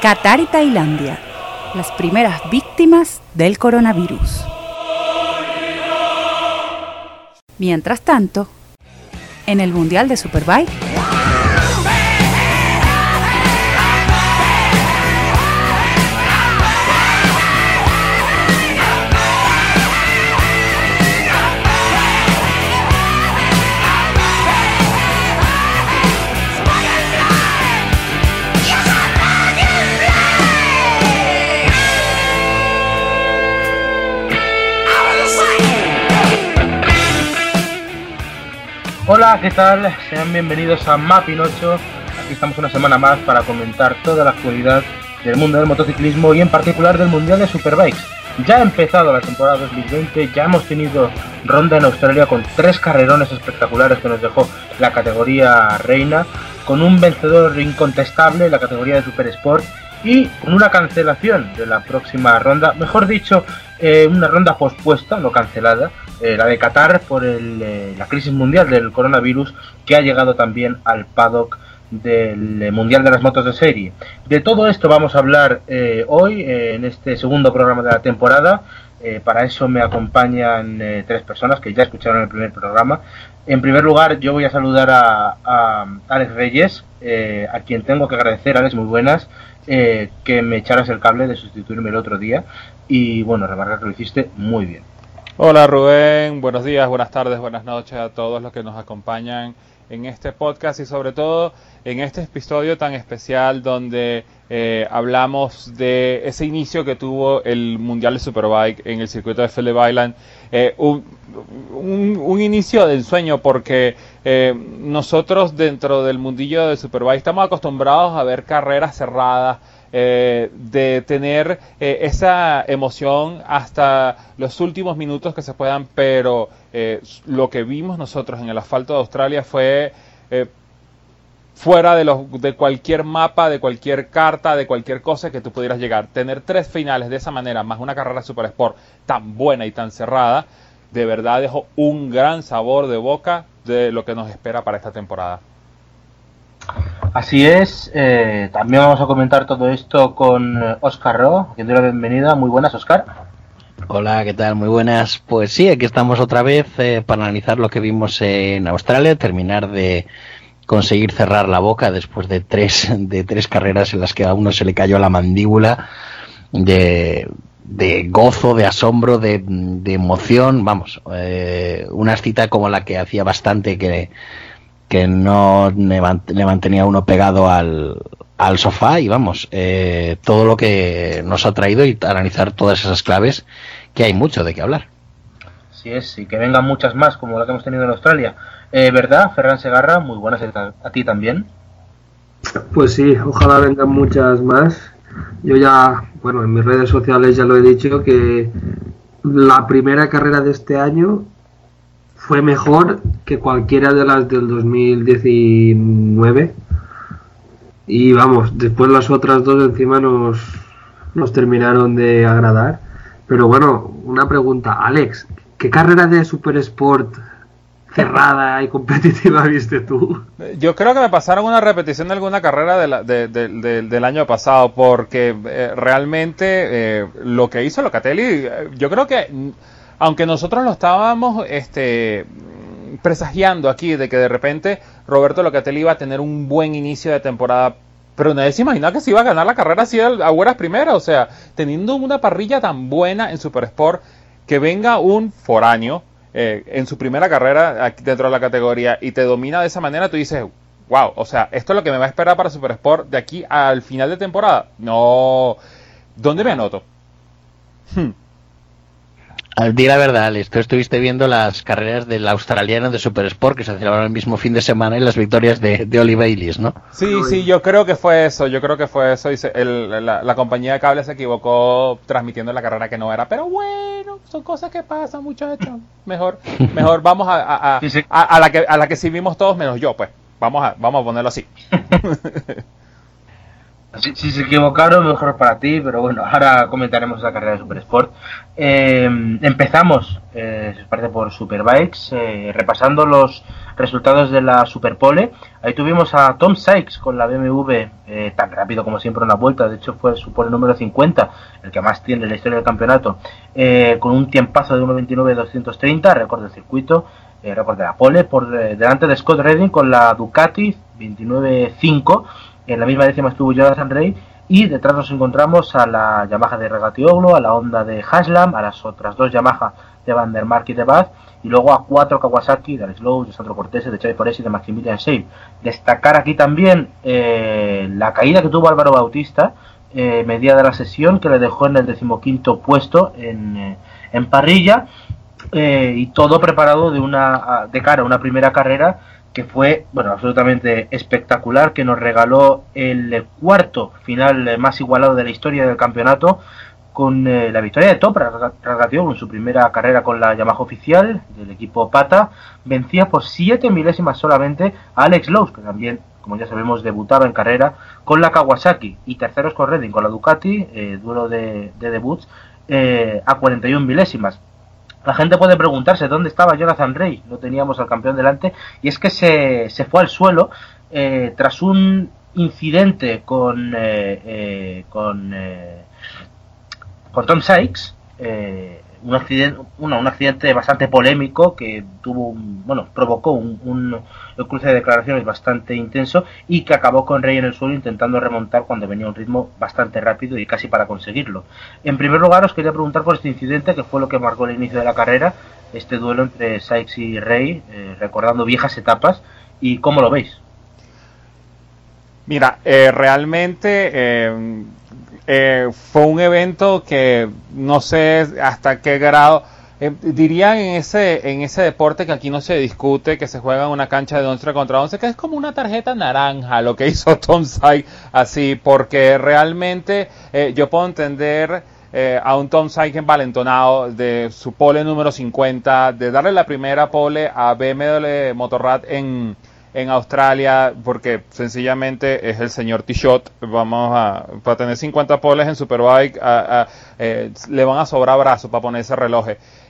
Qatar y Tailandia, las primeras víctimas del coronavirus. Mientras tanto, en el Mundial de Superbike, ¿qué tal? Sean bienvenidos a 8. Aquí estamos una semana más para comentar toda la actualidad del mundo del motociclismo y en particular del Mundial de Superbikes. Ya ha empezado la temporada 2020, ya hemos tenido ronda en Australia con tres carrerones espectaculares que nos dejó la categoría reina, con un vencedor incontestable en la categoría de Super Sport y con una cancelación de la próxima ronda, mejor dicho, eh, una ronda pospuesta, no cancelada, eh, la de Qatar por eh, la crisis mundial del coronavirus que ha llegado también al paddock del Mundial de las Motos de Serie. De todo esto vamos a hablar hoy en este segundo programa de la temporada. para eso me acompañan tres personas que ya escucharon el primer programa. En primer lugar, yo voy a saludar a Alex Reyes, a quien tengo que agradecer, Alex, muy buenas, que me echaras el cable de sustituirme el otro día y bueno, remarcar que lo hiciste muy bien. Hola Rubén, buenos días, buenas tardes, buenas noches a todos los que nos acompañan en este podcast y sobre todo en este episodio tan especial donde eh, hablamos de ese inicio que tuvo el Mundial de Superbike en el circuito de Phillip Island. Eh, un, inicio de ensueño porque eh, nosotros dentro del mundillo de Superbike estamos acostumbrados a ver carreras cerradas eh, de tener eh, esa emoción hasta los últimos minutos que se puedan, pero eh, lo que vimos nosotros en el asfalto de Australia fue fuera de, los, de cualquier mapa, de cualquier carta, de cualquier cosa que tú pudieras llegar. Tener tres finales de esa manera, más una carrera Super Sport tan buena y tan cerrada, de verdad dejó un gran sabor de boca de lo que nos espera para esta temporada. Así es, eh, también vamos a comentar todo esto con Oscar Ro, doy la bienvenida. Muy buenas, Oscar. Hola, ¿qué tal? Muy buenas. Pues sí, aquí estamos otra vez eh, para analizar lo que vimos en Australia, terminar de conseguir cerrar la boca después de tres, de tres carreras en las que a uno se le cayó la mandíbula de, gozo, de asombro, de, emoción. Vamos, eh, una cita como la que hacía bastante que que no le, mantenía uno pegado al, al sofá y vamos, eh, todo lo que nos ha traído y analizar todas esas claves, que hay mucho de qué hablar. Sí es, y que vengan muchas más como la que hemos tenido en Australia. Eh, ¿Verdad, Ferran Segarra? Muy buenas a ti también. Pues sí, ojalá vengan muchas más. Yo ya, bueno, en mis redes sociales ya lo he dicho que la primera carrera de este año fue mejor que cualquiera de las del 2019. Y vamos, después las otras dos encima nos, nos terminaron de agradar. Pero bueno, una pregunta, Alex, ¿qué carrera de Super Sport cerrada y competitiva viste tú? Yo creo que me pasaron una repetición de alguna carrera del año pasado, porque eh, realmente eh, lo que hizo Locatelli, eh, yo creo que aunque nosotros lo estábamos este, presagiando aquí de que de repente Roberto Locatelli iba a tener un buen inicio de temporada, pero nadie se imaginaba que se iba a ganar la carrera así a buenas primeras, o sea, teniendo una parrilla tan buena en Super Sport, que venga un foráneo eh, en su primera carrera dentro de la categoría y te domina de esa manera, tú dices, wow, o sea, esto es lo que me va a esperar para Super Sport de aquí al final de temporada. No, ¿dónde me anoto? Hmm. Al día la verdad, Alex, tú estuviste viendo las carreras del australiano de Super Sport que se celebraron el mismo fin de semana y las victorias de, de Oli ¿no? Sí, sí, yo creo que fue eso, yo creo que fue eso. Y la, compañía de cable se equivocó transmitiendo la carrera que no era. Pero bueno, son cosas que pasan, muchachos. Mejor, mejor vamos a, a, la que, a la que sí vimos todos menos yo, pues. Vamos a, vamos a ponerlo así. si, se equivocaron, mejor para ti, pero bueno, ahora comentaremos la carrera de Super Sport. Eh, empezamos, eh, se parece por Superbikes, eh, repasando los resultados de la Superpole. Ahí tuvimos a Tom Sykes con la BMW eh, tan rápido como siempre en la vuelta, de hecho fue su pole número 50, el que más tiene en la historia del campeonato, con un tiempazo de 1.29.230, récord del circuito, récord de la pole, por delante de Scott Redding con la Ducati 29.5 en la misma décima estuvo Jonathan Rey y detrás nos encontramos a la Yamaha de Regatioglu, a la Honda de Haslam, a las otras dos Yamaha de Van der y de Bath y luego a cuatro Kawasaki de Alex Lowe, de Sandro Cortese, de Xavi Foresi y de Maximilian Seib. Destacar aquí también eh, la caída que tuvo Álvaro Bautista, eh, media de la sesión, que le dejó en el decimoquinto puesto en, eh, en parrilla y todo preparado de, una, de cara a una primera carrera que fue bueno absolutamente espectacular, que nos regaló el cuarto final más igualado de la historia del campeonato con eh, la victoria de Top Ragatioglu en su primera carrera con la Yamaha oficial del equipo Pata, vencía por 7 milésimas solamente a Alex Lowe, que también, como ya sabemos, debutaba en carrera con la Kawasaki, y terceros con Redding con la Ducati, eh, duelo de, debuts, eh, a 41 milésimas. La gente puede preguntarse dónde estaba Jonathan Rey, no teníamos al campeón delante, y es que se, se fue al suelo eh, tras un incidente con, eh, eh, con, con Tom Sykes, un accidente, un accidente bastante polémico que tuvo bueno, provocó un, un, cruce de declaraciones bastante intenso y que acabó con Rey en el suelo intentando remontar cuando venía un ritmo bastante rápido y casi para conseguirlo. En primer lugar os quería preguntar por este incidente que fue lo que marcó el inicio de la carrera, este duelo entre Sykes y Rey, eh, recordando viejas etapas, y cómo lo veis. Mira, eh, realmente eh, fue un evento que no sé hasta qué grado. Eh, dirían en ese, en ese deporte que aquí no se discute, que se juega en una cancha de 11 contra 11, que es como una tarjeta naranja lo que hizo Tom Sykes así, porque realmente eh, yo puedo entender a un Tom Sykes envalentonado de su pole número 50, de darle la primera pole a BMW Motorrad en, en Australia porque sencillamente es el señor T-Shot. Vamos a, para tener 50 poles en Superbike, eh, le van a sobrar brazos para ponerse reloj.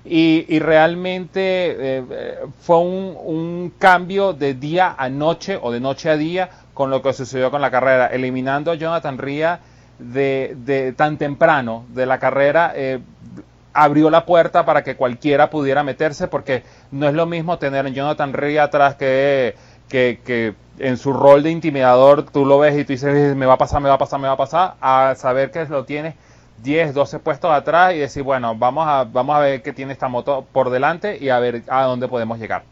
Y, y realmente eh, fue un, cambio de día a noche o de noche a día con lo que sucedió con la carrera, eliminando a Jonathan Ria de, de tan temprano de la carrera. Eh, abrió la puerta para que cualquiera pudiera meterse porque no es lo mismo tener a Jonathan Ria atrás que que, que en su rol de intimidador tú lo ves y tú dices, me va a pasar, me va a pasar, me va a pasar, a saber que lo tienes 10, 12 puestos atrás y decir, bueno, vamos a, vamos a ver qué tiene esta moto por delante y a ver a dónde podemos llegar.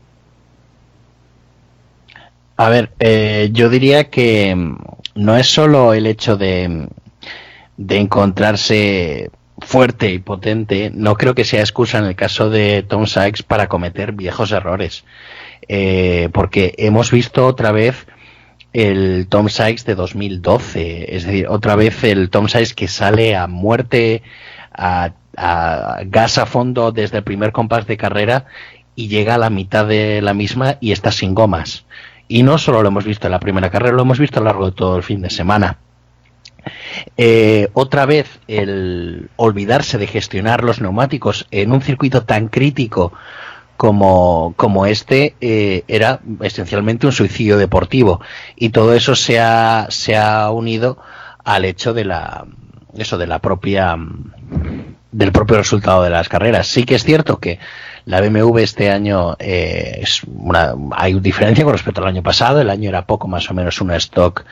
A ver, eh, yo diría que mm, no es solo el hecho de, de encontrarse fuerte y potente, no creo que sea excusa en el caso de Tom Sykes para cometer viejos errores. Eh, porque hemos visto otra vez el Tom Sykes de 2012, es decir, otra vez el Tom Sykes que sale a muerte, a, gas a fondo desde el primer compás de carrera y llega a la mitad de la misma y está sin gomas. Y no solo lo hemos visto en la primera carrera, lo hemos visto a lo largo de todo el fin de semana. Eh, otra vez el olvidarse de gestionar los neumáticos en un circuito tan crítico como, como este eh, era esencialmente un suicidio deportivo. Y todo eso se ha, se ha unido al hecho de la eso de la propia del propio resultado de las carreras. Sí que es cierto que la BMW este año eh, es una hay diferencia con respecto al año pasado. El año era poco más o menos una stock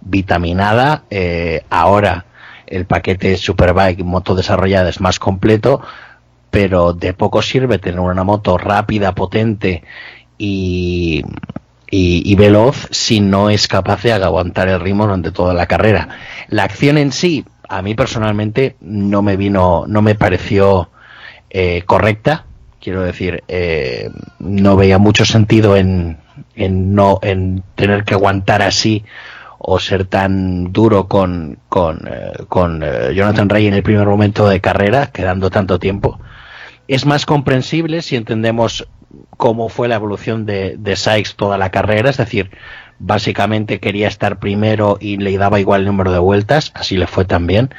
vitaminada. Eh, ahora el paquete Superbike moto desarrollada es más completo pero de poco sirve tener una moto rápida, potente y, y, veloz si no es capaz de aguantar el ritmo durante toda la carrera. La acción en sí, a mí personalmente no me vino, no me pareció eh, correcta. Quiero decir, eh, no veía mucho sentido en, en no en tener que aguantar así o ser tan duro con, con, eh, con Jonathan Ray en el primer momento de carrera, quedando tanto tiempo es más comprensible si entendemos cómo fue la evolución de, de Sykes toda la carrera, es decir, básicamente quería estar primero y le daba igual el número de vueltas, así le fue también.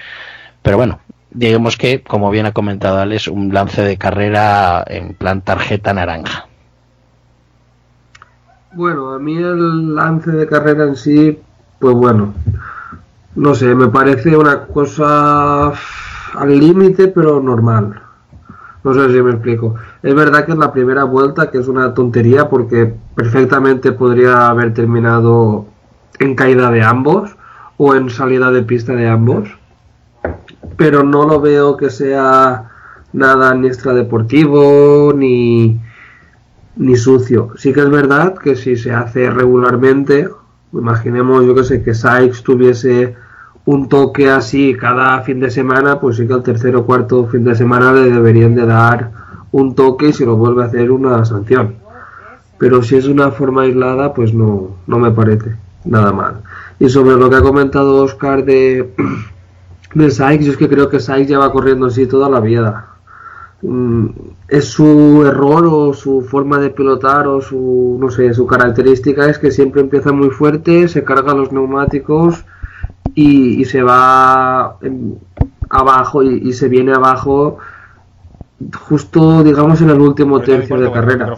Pero bueno, digamos que, como bien ha comentado Alex, un lance de carrera en plan tarjeta naranja. Bueno, a mí el lance de carrera en sí, pues bueno, no sé, me parece una cosa al límite, pero normal. No sé si me explico. Es verdad que es la primera vuelta, que es una tontería, porque perfectamente podría haber terminado en caída de ambos o en salida de pista de ambos. Pero no lo veo que sea nada ni extradeportivo ni, ni sucio. Sí que es verdad que si se hace regularmente, imaginemos yo que sé que Sykes tuviese un toque así cada fin de semana, pues sí que al tercer o cuarto fin de semana le deberían de dar un toque y si lo vuelve a hacer una sanción. Pero si es una forma aislada, pues no, no me parece nada mal. Y sobre lo que ha comentado Oscar de, de Sykes, yo es que creo que Sykes lleva corriendo así toda la vida. Mm, es su error o su forma de pilotar o su, no sé, su característica es que siempre empieza muy fuerte, se carga los neumáticos y, se va abajo y, se viene abajo justo digamos en el último tercio de carrera.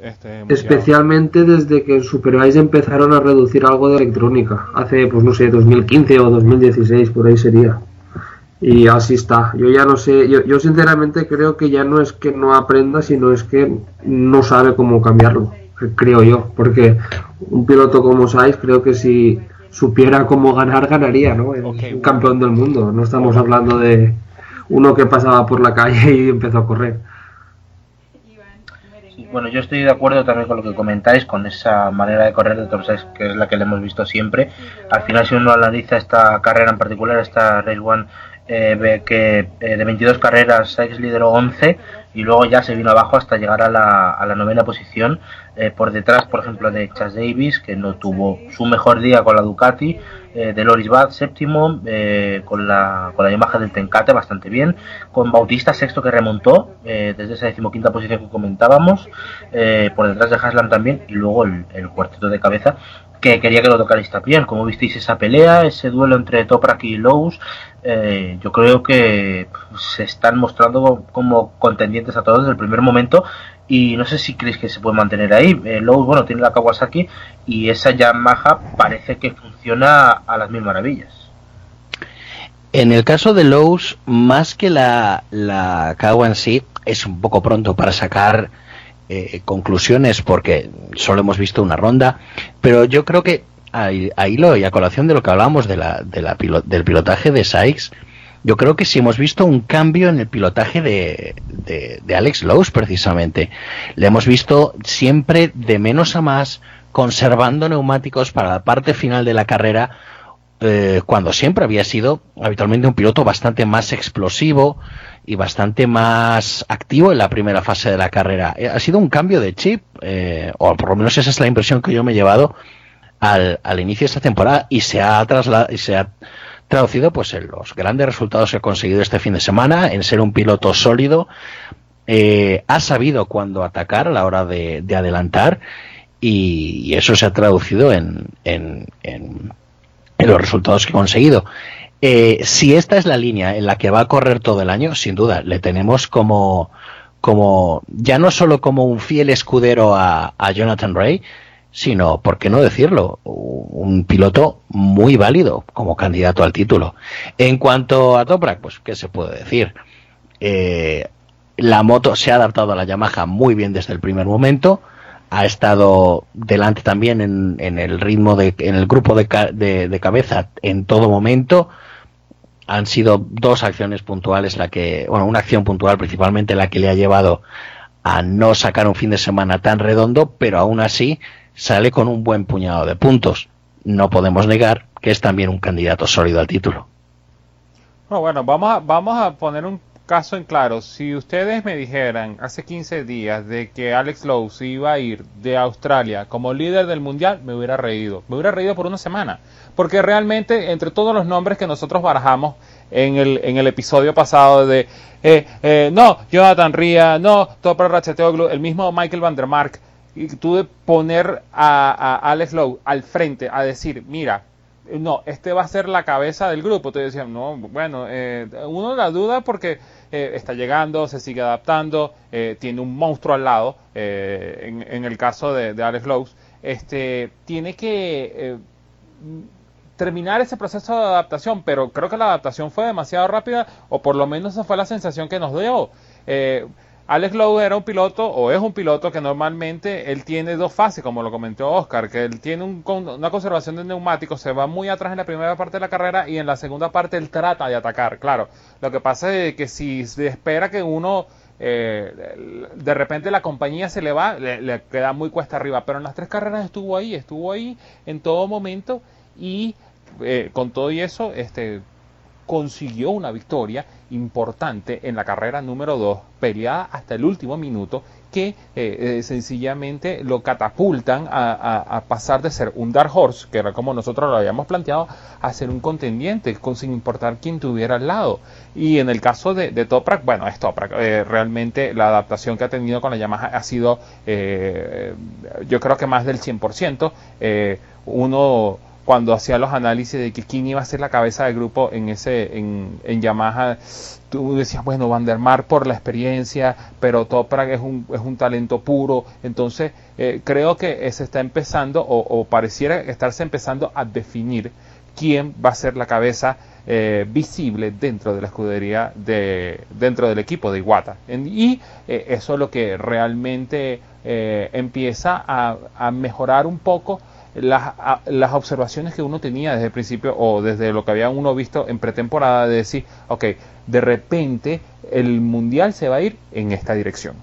este, especialmente desde que en Superbike empezaron a reducir algo de electrónica. Hace pues no sé 2015 o 2016 por ahí sería. Y así está. Yo ya no sé yo, yo sinceramente creo que ya no es que no aprenda sino es que no sabe cómo cambiarlo creo yo. Porque un piloto como Saiz creo que si supiera cómo ganar, ganaría, ¿no? Es un campeón del mundo. No estamos hablando de uno que pasaba por la calle y empezó a correr. bueno, yo estoy de acuerdo también con lo que comentáis, con esa manera de correr de Tom que es la que le hemos visto siempre. Al final, si uno analiza esta carrera en particular, esta Race One, eh, que eh, de 22 carreras Sykes lideró 11 y luego ya se vino abajo hasta llegar a la, a la novena posición eh, por detrás, por ejemplo, de Chas Davis, que no tuvo su mejor día con la Ducati, de Loris Bad, séptimo, con, la, con la imagen del Tencate, bastante bien, con Bautista, sexto, que remontó desde esa decimoquinta posición que comentábamos, por detrás de Haslam también, y luego el, el cuarteto de cabeza, que quería que lo tocarais también. Como visteis esa pelea, ese duelo entre Toprak y Lowe's, yo creo que se están mostrando como contendientes a todos desde el primer momento y no sé si creéis que se puede mantener ahí. Eh, Lowe's, bueno, tiene la Kawasaki y esa Yamaha parece que funciona a las mil maravillas. En el caso de Lowe's, más que la, la en sí, es un poco pronto para sacar eh, conclusiones porque solo hemos visto una ronda, pero yo creo que ahí, lo, y a colación de lo que hablábamos de la, de la del pilotaje de Sykes, yo creo que sí hemos visto un cambio en el pilotaje de, de, Alex Lowe's precisamente. Le hemos visto siempre de menos a más, conservando neumáticos para la parte final de la carrera, eh, cuando siempre había sido habitualmente un piloto bastante más explosivo y bastante más activo en la primera fase de la carrera. Eh, ha sido un cambio de chip, eh, o por lo menos esa es la impresión que yo me he llevado al, al inicio de esta temporada y se ha trasladado y se ha traducido pues en los grandes resultados que ha conseguido este fin de semana, en ser un piloto sólido, eh, ha sabido cuándo atacar a la hora de, adelantar y, eso se ha traducido en, en, en, los resultados que ha conseguido. Eh, si esta es la línea en la que va a correr todo el año, sin duda, le tenemos como, como ya no solo como un fiel escudero a, Jonathan Ray, sino, ¿por qué no decirlo? Un piloto muy válido como candidato al título. En cuanto a Toprak, pues, ¿qué se puede decir? Eh, la moto se ha adaptado a la Yamaha muy bien desde el primer momento. Ha estado delante también en, el ritmo de, en el grupo de, de, cabeza en todo momento. Han sido dos acciones puntuales la que, bueno, una acción puntual principalmente la que le ha llevado a no sacar un fin de semana tan redondo, pero aún así sale con un buen puñado de puntos. No podemos negar que es también un candidato sólido al título. bueno, vamos a, vamos a poner un caso en claro. Si ustedes me dijeran hace 15 días de que Alex Lowe se iba a ir de Australia como líder del mundial, me hubiera reído. Me hubiera reído por una semana. Porque realmente, entre todos los nombres que nosotros barajamos, en el, en el episodio pasado de eh, eh, no, Jonathan Ria, no, Topper Ratchetoglu, el mismo Michael Van der Mark, y tú de poner a, Alex Lowe al frente a decir, mira, no, este va a ser la cabeza del grupo. Te decían, no, bueno, eh, uno la duda porque está llegando, se sigue adaptando, tiene un monstruo al lado, en, el caso de, Alex Lowe, este, tiene que terminar ese proceso de adaptación, pero creo que la adaptación fue demasiado rápida, o por lo menos esa fue la sensación que nos dio. Eh, Alex Lowe era un piloto, o es un piloto que normalmente él tiene dos fases, como lo comentó Oscar, que él tiene una conservación de neumáticos, se va muy atrás en la primera parte de la carrera y en la segunda parte él trata de atacar. Claro, lo que pasa es que si se espera que uno eh, de repente la compañía se le va, le, queda muy cuesta arriba, pero en las tres carreras estuvo ahí, estuvo ahí en todo momento y eh, con todo y eso, este, consiguió una victoria importante en la carrera número 2, peleada hasta el último minuto, que eh, eh, sencillamente lo catapultan a, pasar de ser un Dark Horse, que era como nosotros lo habíamos planteado, a ser un contendiente, con, sin importar quién tuviera al lado. Y en el caso de, de Toprak, bueno, es Toprak, realmente la adaptación que ha tenido con la Yamaha ha sido, yo creo que más del 100%. uno cuando hacía los análisis de que quién iba a ser la cabeza del grupo en ese en, en Yamaha tú decías bueno Van der Mar por la experiencia pero Toprak es un, es un talento puro entonces eh, creo que se está empezando o, pareciera estarse empezando a definir quién va a ser la cabeza eh, visible dentro de la escudería de dentro del equipo de Iwata. Y eh, eso es lo que realmente empieza a, a mejorar un poco las, las observaciones que uno tenía desde el principio o desde lo que había uno visto en pretemporada de decir, ok, de repente el mundial se va a ir en esta dirección.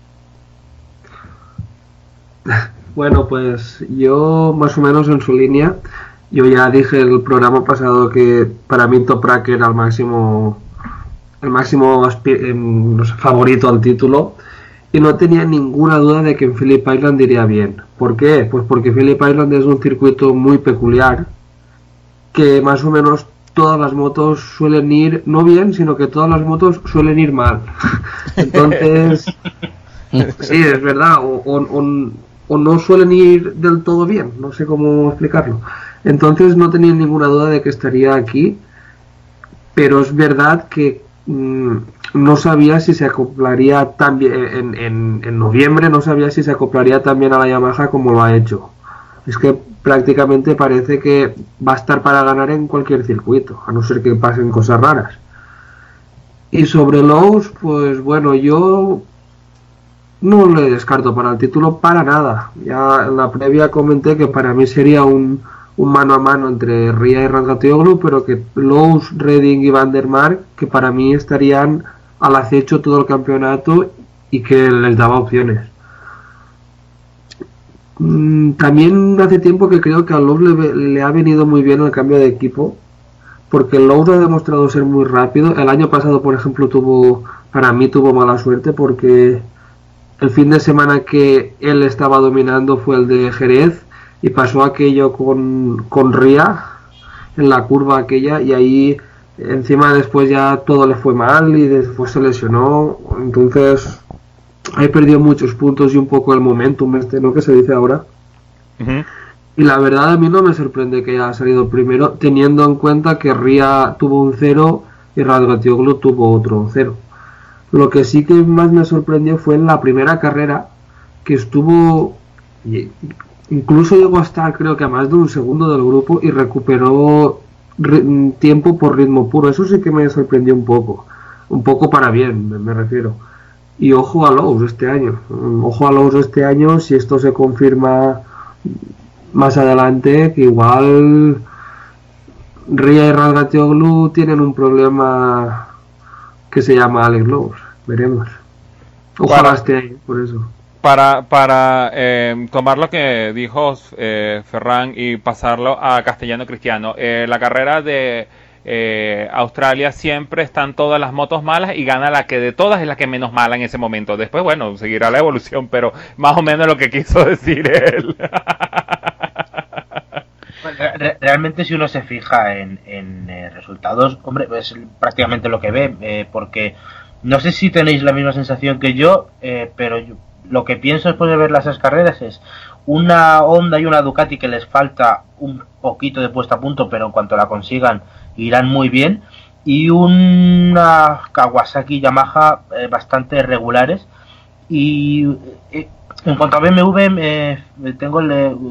Bueno, pues yo más o menos en su línea, yo ya dije el programa pasado que para mí Toprak era el máximo, el máximo em, favorito al título y no tenía ninguna duda de que en Phillip Island iría bien. ¿Por qué? Pues porque Phillip Island es un circuito muy peculiar, que más o menos todas las motos suelen ir, no bien, sino que todas las motos suelen ir mal. Entonces, sí, es verdad, o, no suelen ir del todo bien, no sé cómo explicarlo. Entonces no tenía ninguna duda de que estaría aquí, pero es verdad que mm, no sabía si se acoplaría también en, en, noviembre, no sabía si se acoplaría también a la Yamaha como lo ha hecho. Es que prácticamente parece que va a estar para ganar en cualquier circuito, a no ser que pasen cosas raras. Y sobre Lowe's, pues bueno, yo no le descarto para el título para nada. Ya en la previa comenté que para mí sería un, un mano a mano entre Ria y Rangatoglu, pero que Lowe's, Redding y Van der Mark, que para mí estarían al acecho todo el campeonato y que les daba opciones. Mm, también hace tiempo que creo que a Lowe le, ha venido muy bien el cambio de equipo, porque Lowe ha demostrado ser muy rápido. El año pasado, por ejemplo, tuvo, para mí tuvo mala suerte porque el fin de semana que él estaba dominando fue el de Jerez y pasó aquello con, con Ria en la curva aquella y ahí Encima después ya todo le fue mal y después se lesionó. Entonces ahí perdió muchos puntos y un poco el momentum este, ¿no? Que se dice ahora. Y la verdad a mí no me sorprende que haya salido primero, teniendo en cuenta que Ria tuvo un cero y Radgatioglu tuvo otro cero. Lo que sí que más me sorprendió fue en la primera carrera, que estuvo, incluso llegó a estar creo que a más de un segundo del grupo y recuperó tiempo por ritmo puro. Eso sí que me sorprendió un poco. Un poco para bien, me, refiero. Y ojo a Lowe's este año. Ojo a Lowe's este año si esto se confirma más adelante, que igual Ria y Radgatioglu tienen un problema que se llama Alex Lowe's. Veremos. Ojalá esté ahí, por eso para, para eh, tomar lo que dijo eh, Ferran y pasarlo a castellano cristiano, eh, la carrera de Australia siempre están todas las motos malas y gana la que de todas es la que menos mala en ese momento. Después, bueno, seguirá la evolución, pero más o menos lo que quiso decir él. realmente si uno se fija en, en resultados, hombre, es prácticamente lo que ve, eh, porque no sé si tenéis la misma sensación que yo, eh, pero lo que pienso después de ver las carreras es una Honda y una Ducati que les falta un poquito de puesta a punto, pero en cuanto la consigan irán muy bien, y una Kawasaki Yamaha eh, bastante regulares. Y en cuanto a BMW, tengo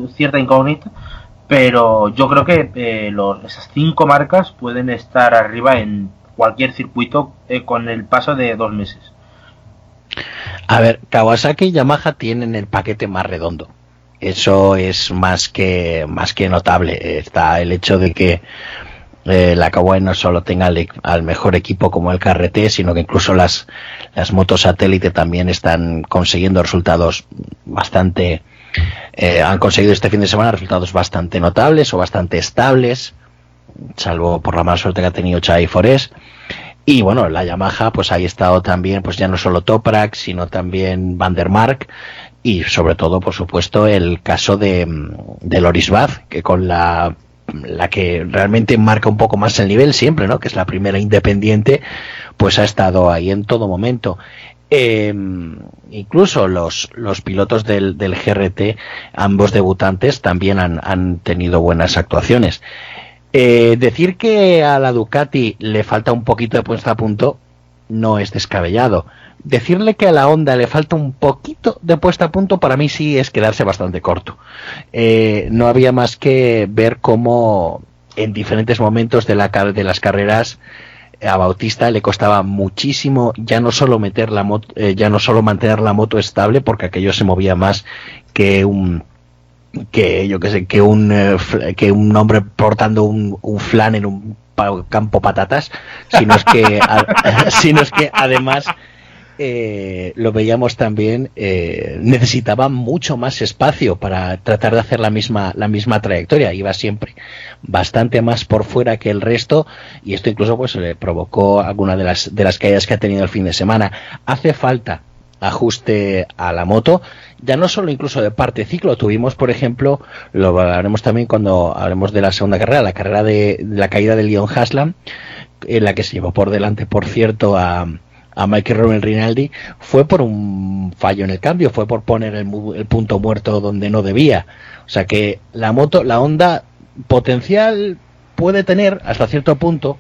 cierta incógnita pero yo creo que eh, los, esas cinco marcas pueden estar arriba en cualquier circuito eh, con el paso de dos meses. A ver, Kawasaki y Yamaha tienen el paquete más redondo. Eso es más que más que notable. Está el hecho de que eh, la Kawai no solo tenga al, mejor equipo como el KRT, sino que incluso las, las motos satélite también están consiguiendo resultados bastante eh, han conseguido este fin de semana resultados bastante notables o bastante estables, salvo por la mala suerte que ha tenido Chai Forest. Y bueno, la Yamaha, pues ahí ha estado también, pues ya no solo Toprak, sino también Vandermark y sobre todo, por supuesto, el caso de, de Loris Baz, que con la, la que realmente marca un poco más el nivel siempre, ¿no? Que es la primera independiente, pues ha estado ahí en todo momento. Eh, incluso los, los pilotos del, del, GRT, ambos debutantes, también han, han tenido buenas actuaciones. Eh, decir que a la Ducati le falta un poquito de puesta a punto no es descabellado. Decirle que a la Honda le falta un poquito de puesta a punto para mí sí es quedarse bastante corto. Eh, no había más que ver cómo en diferentes momentos de, la, de las carreras a Bautista le costaba muchísimo ya no solo meter la moto, eh, ya no solo mantener la moto estable porque aquello se movía más que un que yo que sé que un eh, que un hombre portando un, un flan en un campo patatas sino es que sino es que además eh, lo veíamos también, eh, necesitaba mucho más espacio para tratar de hacer la misma, la misma trayectoria. Iba siempre bastante más por fuera que el resto y esto incluso pues le provocó alguna de las, de las caídas que ha tenido el fin de semana. Hace falta ajuste a la moto, ya no solo incluso de parte ciclo, tuvimos por ejemplo, lo hablaremos también cuando hablemos de la segunda carrera, la carrera de, la caída de Leon Haslam, en la que se llevó por delante, por cierto, a, a Michael Roman Rinaldi fue por un fallo en el cambio, fue por poner el, punto muerto donde no debía. O sea que la moto, la onda potencial puede tener hasta cierto punto.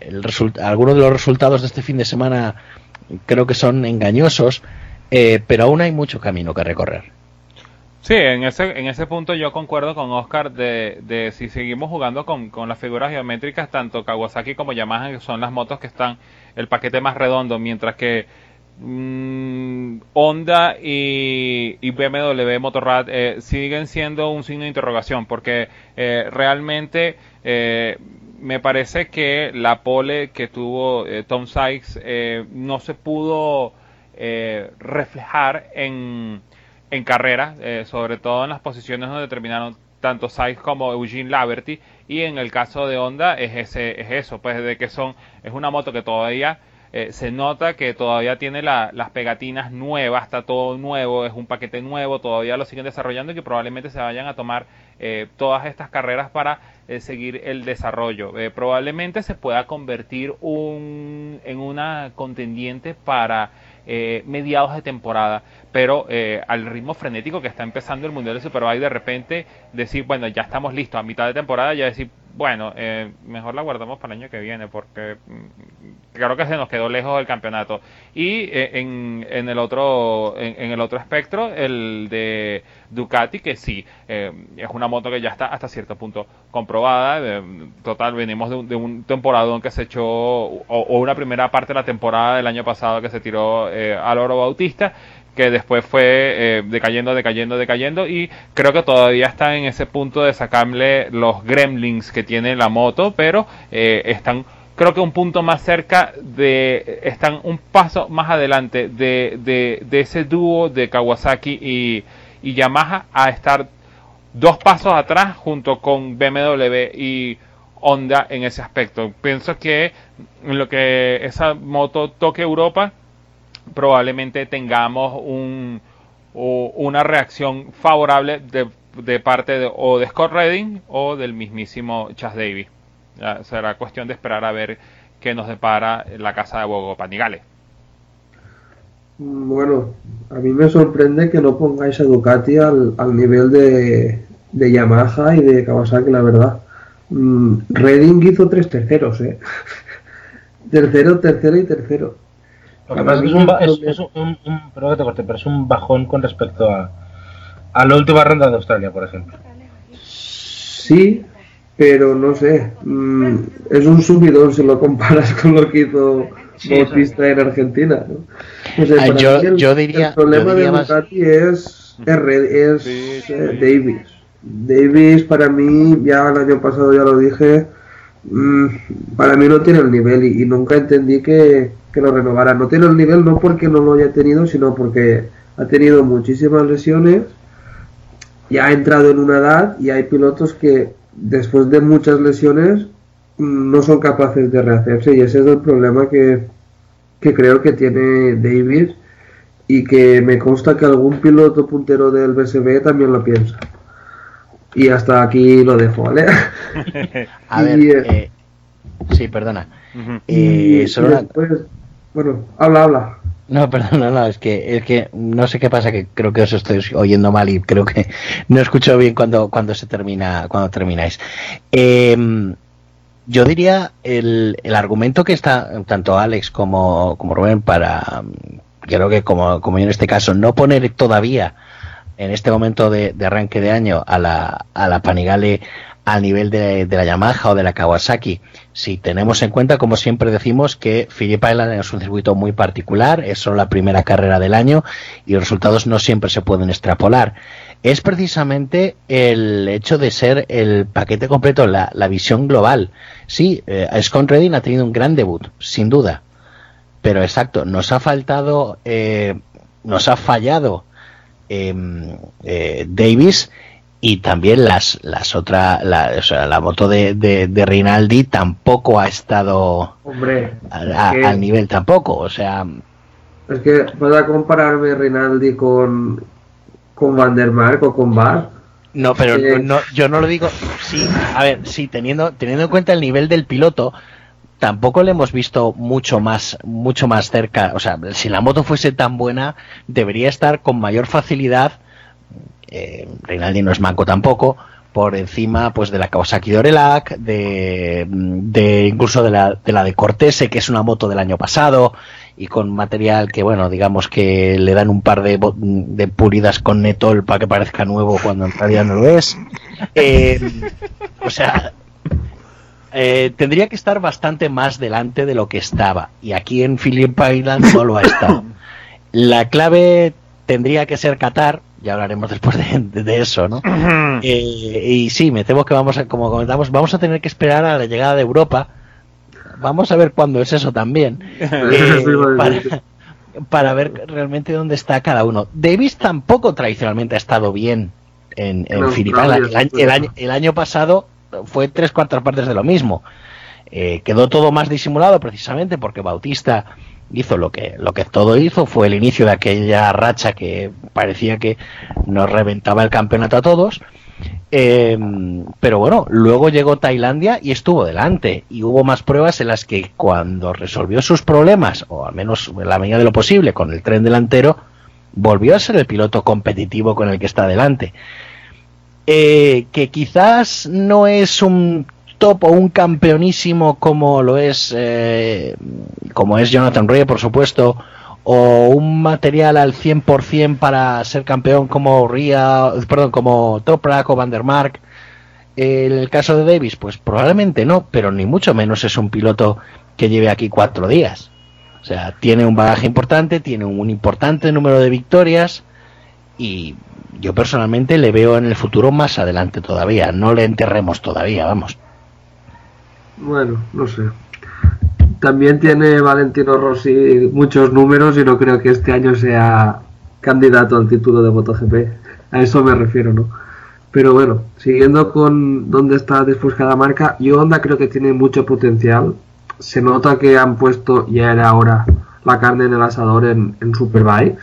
El algunos de los resultados de este fin de semana creo que son engañosos, eh, pero aún hay mucho camino que recorrer. Sí, en ese, en ese punto yo concuerdo con Oscar de, de si seguimos jugando con, con, las figuras geométricas, tanto Kawasaki como Yamaha, son las motos que están el paquete más redondo, mientras que mmm, Honda y, y, BMW Motorrad eh, siguen siendo un signo de interrogación, porque eh, realmente eh, me parece que la pole que tuvo eh, Tom Sykes eh, no se pudo reflejar en en carrera, eh, sobre todo en las posiciones donde terminaron tanto Sykes como Eugene Laverty y en el caso de Honda es ese es eso pues de que son es una moto que todavía eh, se nota que todavía tiene las pegatinas nuevas está todo nuevo es un paquete nuevo todavía lo siguen desarrollando y que probablemente se vayan a tomar eh, todas estas carreras para seguir el desarrollo. Probablemente se pueda convertir un, en una contendiente para mediados de temporada pero eh, al ritmo frenético que está empezando el Mundial de Superbike, de repente decir, bueno, ya estamos listos a mitad de temporada, ya decir, bueno, eh, mejor la guardamos para el año que viene, porque mm, claro que se nos quedó lejos del campeonato. Y eh, en, en, el otro en, el otro espectro, el de Ducati, que sí, es una moto que ya está hasta cierto punto comprobada. total, venimos de un, de un temporada que se echó, o, una primera parte de la temporada del año pasado que se tiró al Oro Bautista que después fue eh, decayendo, decayendo, decayendo y creo que todavía está en ese punto de sacarle los gremlins que tiene la moto, pero eh, están creo que un punto más cerca de, están un paso más adelante de, de, ese dúo de Kawasaki y, y Yamaha a estar dos pasos atrás junto con BMW y Honda en ese aspecto. Pienso que en lo que esa moto toque Europa, probablemente tengamos un, una reacción favorable de, de parte de, o de Scott Redding o del mismísimo Chas Davis. Será cuestión de esperar a ver qué nos depara la casa de Bogo Panigale. Bueno, a mí me sorprende que no pongáis a Ducati al, al nivel de, de Yamaha y de Kawasaki, la verdad. Mm, Redding hizo tres terceros, ¿eh? tercero, tercero y tercero. Lo que pasa es que es un, ba- es- es un- un- un- perdón que te corte, pero es un bajón con respecto a, a la última ronda de Australia, por ejemplo. Sí, pero no sé. mm, es un subidón si lo comparas con lo que hizo Sí, Bautista en Argentina. ¿no? No sé, Ah, yo- el, yo diría- el problema yo diría de más- Ducati es, es, Red- es, Sí, sí. eh, Davis. Davis para mí, ya el año pasado ya lo dije, para mí no tiene el nivel y, y nunca entendí que, que lo renovara. No tiene el nivel no porque no lo haya tenido, sino porque ha tenido muchísimas lesiones y ha entrado en una edad y hay pilotos que después de muchas lesiones mm, no son capaces de rehacerse y ese es el problema que, que creo que tiene Davis y que me consta que algún piloto puntero del BSB también lo piensa. Y hasta aquí lo dejo, ¿vale? A Y, ver, eh, eh, sí, perdona. Y Eh, solo una- después, bueno, habla, habla. No, perdón, no, no, es que, es que no sé qué pasa, que creo que os estoy oyendo mal y creo que no escucho bien cuando, cuando se termina, cuando termináis. Eh, yo diría el, el argumento que está tanto Alex como, como Rubén para, creo que como, como yo en este caso, no poner todavía en este momento de, arranque de año a la, a Panigale al nivel de, la Yamaha o de la Kawasaki, si tenemos en cuenta, como siempre decimos, que Phillip Island es un circuito muy particular, es solo la primera carrera del año y los resultados no siempre se pueden extrapolar. Es precisamente el hecho de ser el paquete completo, la, visión global. Sí, eh, Scott Redding ha tenido un gran debut, sin duda. Pero exacto, nos ha faltado, eh, nos ha fallado Davis y también las las otras la, o sea, la moto de, de, de Rinaldi tampoco ha estado Hombre, a- a- que- al nivel tampoco o sea es que vas a compararme Rinaldi con, con Van der Mark o con Bar. no pero Eh. no- yo no lo digo sí a ver sí teniendo teniendo en cuenta el nivel del piloto tampoco le hemos visto mucho más mucho más cerca. O sea si la moto fuese tan buena debería estar con mayor facilidad eh, Rinaldi no es manco tampoco por encima pues de la Kawasaki Dorelac de, de incluso de la, de la de Cortese que es una moto del año pasado y con material que bueno digamos que le dan un par de, de pulidas con netol para que parezca nuevo cuando en realidad no lo es. Eh, o sea eh, tendría que estar bastante más delante de lo que estaba y aquí en Phillip Island no lo ha estado la clave tendría que ser Qatar ya hablaremos después de, eso no eh, y sí, me temo que vamos a, como comentamos, vamos a tener que esperar a la llegada de Europa. Vamos a ver cuándo es eso también. eh, para, para ver realmente dónde está cada uno. Davis tampoco tradicionalmente ha estado bien en, en No, Phillip no, Island. El, año, el año- el año pasado fue tres cuartas partes de lo mismo. Eh, quedó todo más disimulado precisamente porque Bautista hizo lo que lo que todo hizo fue el inicio de aquella racha que parecía que nos reventaba el campeonato a todos Eh, pero bueno luego llegó Tailandia y estuvo delante y hubo más pruebas en las que cuando resolvió sus problemas o al menos en la medida de lo posible con el tren delantero volvió a ser el piloto competitivo con el que está delante eh, que quizás no es un top o un campeonísimo como lo es eh, como es Jonathan Rea por supuesto o un material al 100% para ser campeón como Ria, perdón, como Toprak o Van der Mark. En el caso de Davis, pues probablemente no, pero ni mucho menos es un piloto que lleve aquí cuatro días. O sea, tiene un bagaje importante, tiene un importante número de victorias y yo personalmente le veo en el futuro más adelante todavía. No le enterremos todavía, vamos. Bueno, no sé. También tiene Valentino Rossi muchos números y no creo que este año sea candidato al título de MotoGP. A eso me refiero, ¿no? Pero bueno, siguiendo con dónde está después cada marca, yo Honda creo que tiene mucho potencial. Se nota que han puesto, ya era hora, la carne en el asador en, en Superbikes.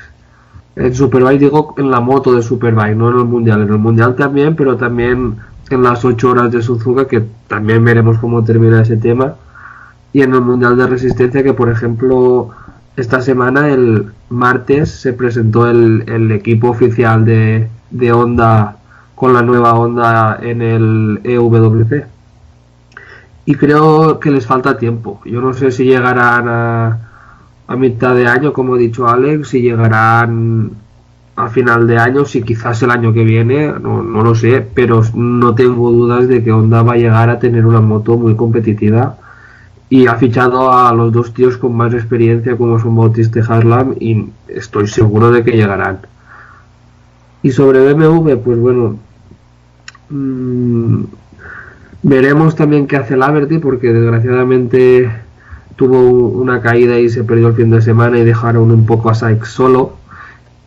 En Superbike digo en la moto de Superbike, no en el Mundial. En el Mundial también, pero también en las 8 horas de Suzuka, que también veremos cómo termina ese tema, y en el Mundial de Resistencia, que por ejemplo esta semana, el martes, se presentó el, el equipo oficial de, de Honda con la nueva Honda en el EWC. Y creo que les falta tiempo. Yo no sé si llegarán a, a mitad de año, como he dicho Alex, si llegarán a final de año, si quizás el año que viene, no, no, lo sé, pero no tengo dudas de que Honda va a llegar a tener una moto muy competitiva y ha fichado a los dos tíos con más experiencia como son Bautista y Harlam y estoy seguro de que llegarán. Y sobre BMW, pues bueno, mmm, veremos también qué hace Laverty porque desgraciadamente tuvo una caída y se perdió el fin de semana y dejaron un poco a Sykes solo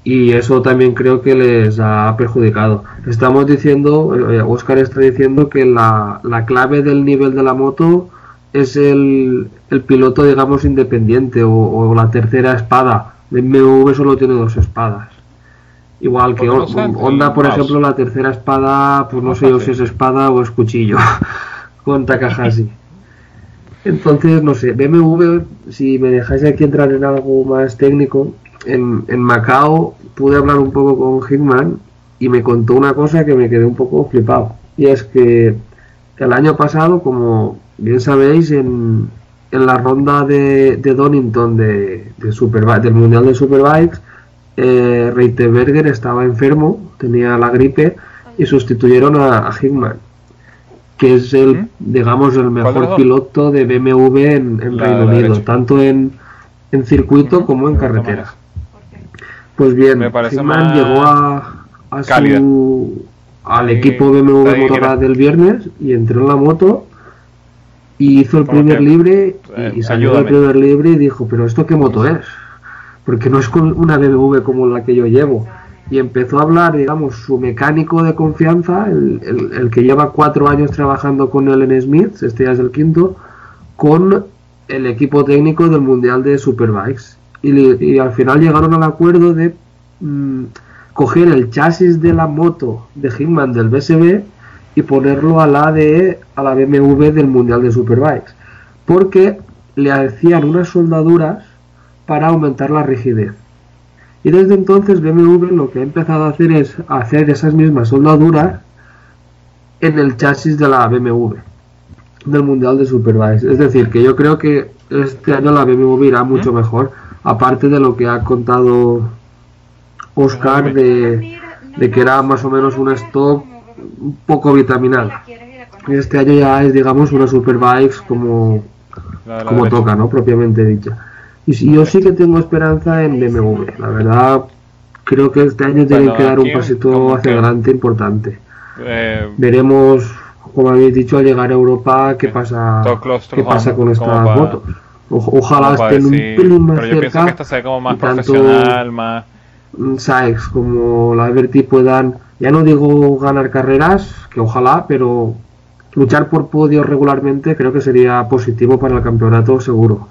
y eso también creo que les ha perjudicado. Estamos diciendo, Oscar está diciendo que la, la clave del nivel de la moto es el, el piloto, digamos, independiente o, o, la tercera espada. BMW solo tiene dos espadas. Igual que no Honda, por ejemplo, la tercera espada, pues no sé yo si es espada o es cuchillo, con Takahashi. Entonces, no sé, BMW, si me dejáis aquí entrar en algo más técnico, en, en Macao pude hablar un poco con Hickman y me contó una cosa que me quedé un poco flipado. Y es que el año pasado, como bien sabéis, en, en la ronda de, de Donington de, de Superbike, del Mundial de Superbikes, eh, Reiterberger estaba enfermo, tenía la gripe y sustituyeron a, a Hickman, que es el, ¿Mm? digamos, el mejor piloto de BMW en, en Reino Unido, tanto en, en circuito ¿Mm? como en carretera. Pues bien, Hickman llegó a, a su, al equipo BMW Motorrad del viernes y entró en la moto y hizo el primer que, libre eh, y salió el primer libre y dijo, pero ¿esto qué moto es? Porque no es con una BMW como la que yo llevo. Y empezó a hablar, digamos, su mecánico de confianza, el, el, que lleva cuatro años trabajando con el en Smith, este ya es el quinto, con el equipo técnico del Mundial de Superbikes. Y, al final llegaron al acuerdo de mmm, coger el chasis de la moto de Hitman del BSB y ponerlo a la de a la BMW del Mundial de Superbikes porque le hacían unas soldaduras para aumentar la rigidez y desde entonces BMW lo que ha empezado a hacer es hacer esas mismas soldaduras en el chasis de la BMW del Mundial de Superbikes es decir que yo creo que este año la BMW irá mucho mejor aparte de lo que ha contado Oscar de, de que era más o menos un stock un poco vitaminal. Este año ya es, digamos, una Superbikes como, como toca, ¿no? Propiamente dicha. Y yo sí que tengo esperanza en BMW. La verdad, creo que este año tienen bueno, que dar un pasito hacia que... adelante importante. Eh, Veremos, como habéis dicho, al llegar a Europa, qué pasa, qué pasa con estas para, motos. O, ojalá estén un pelín más Pero yo cerca. que esta sea como más profesional, más Sykes como la Liberty puedan, ya no digo ganar carreras, que ojalá, pero luchar por podios regularmente creo que sería positivo para el campeonato seguro.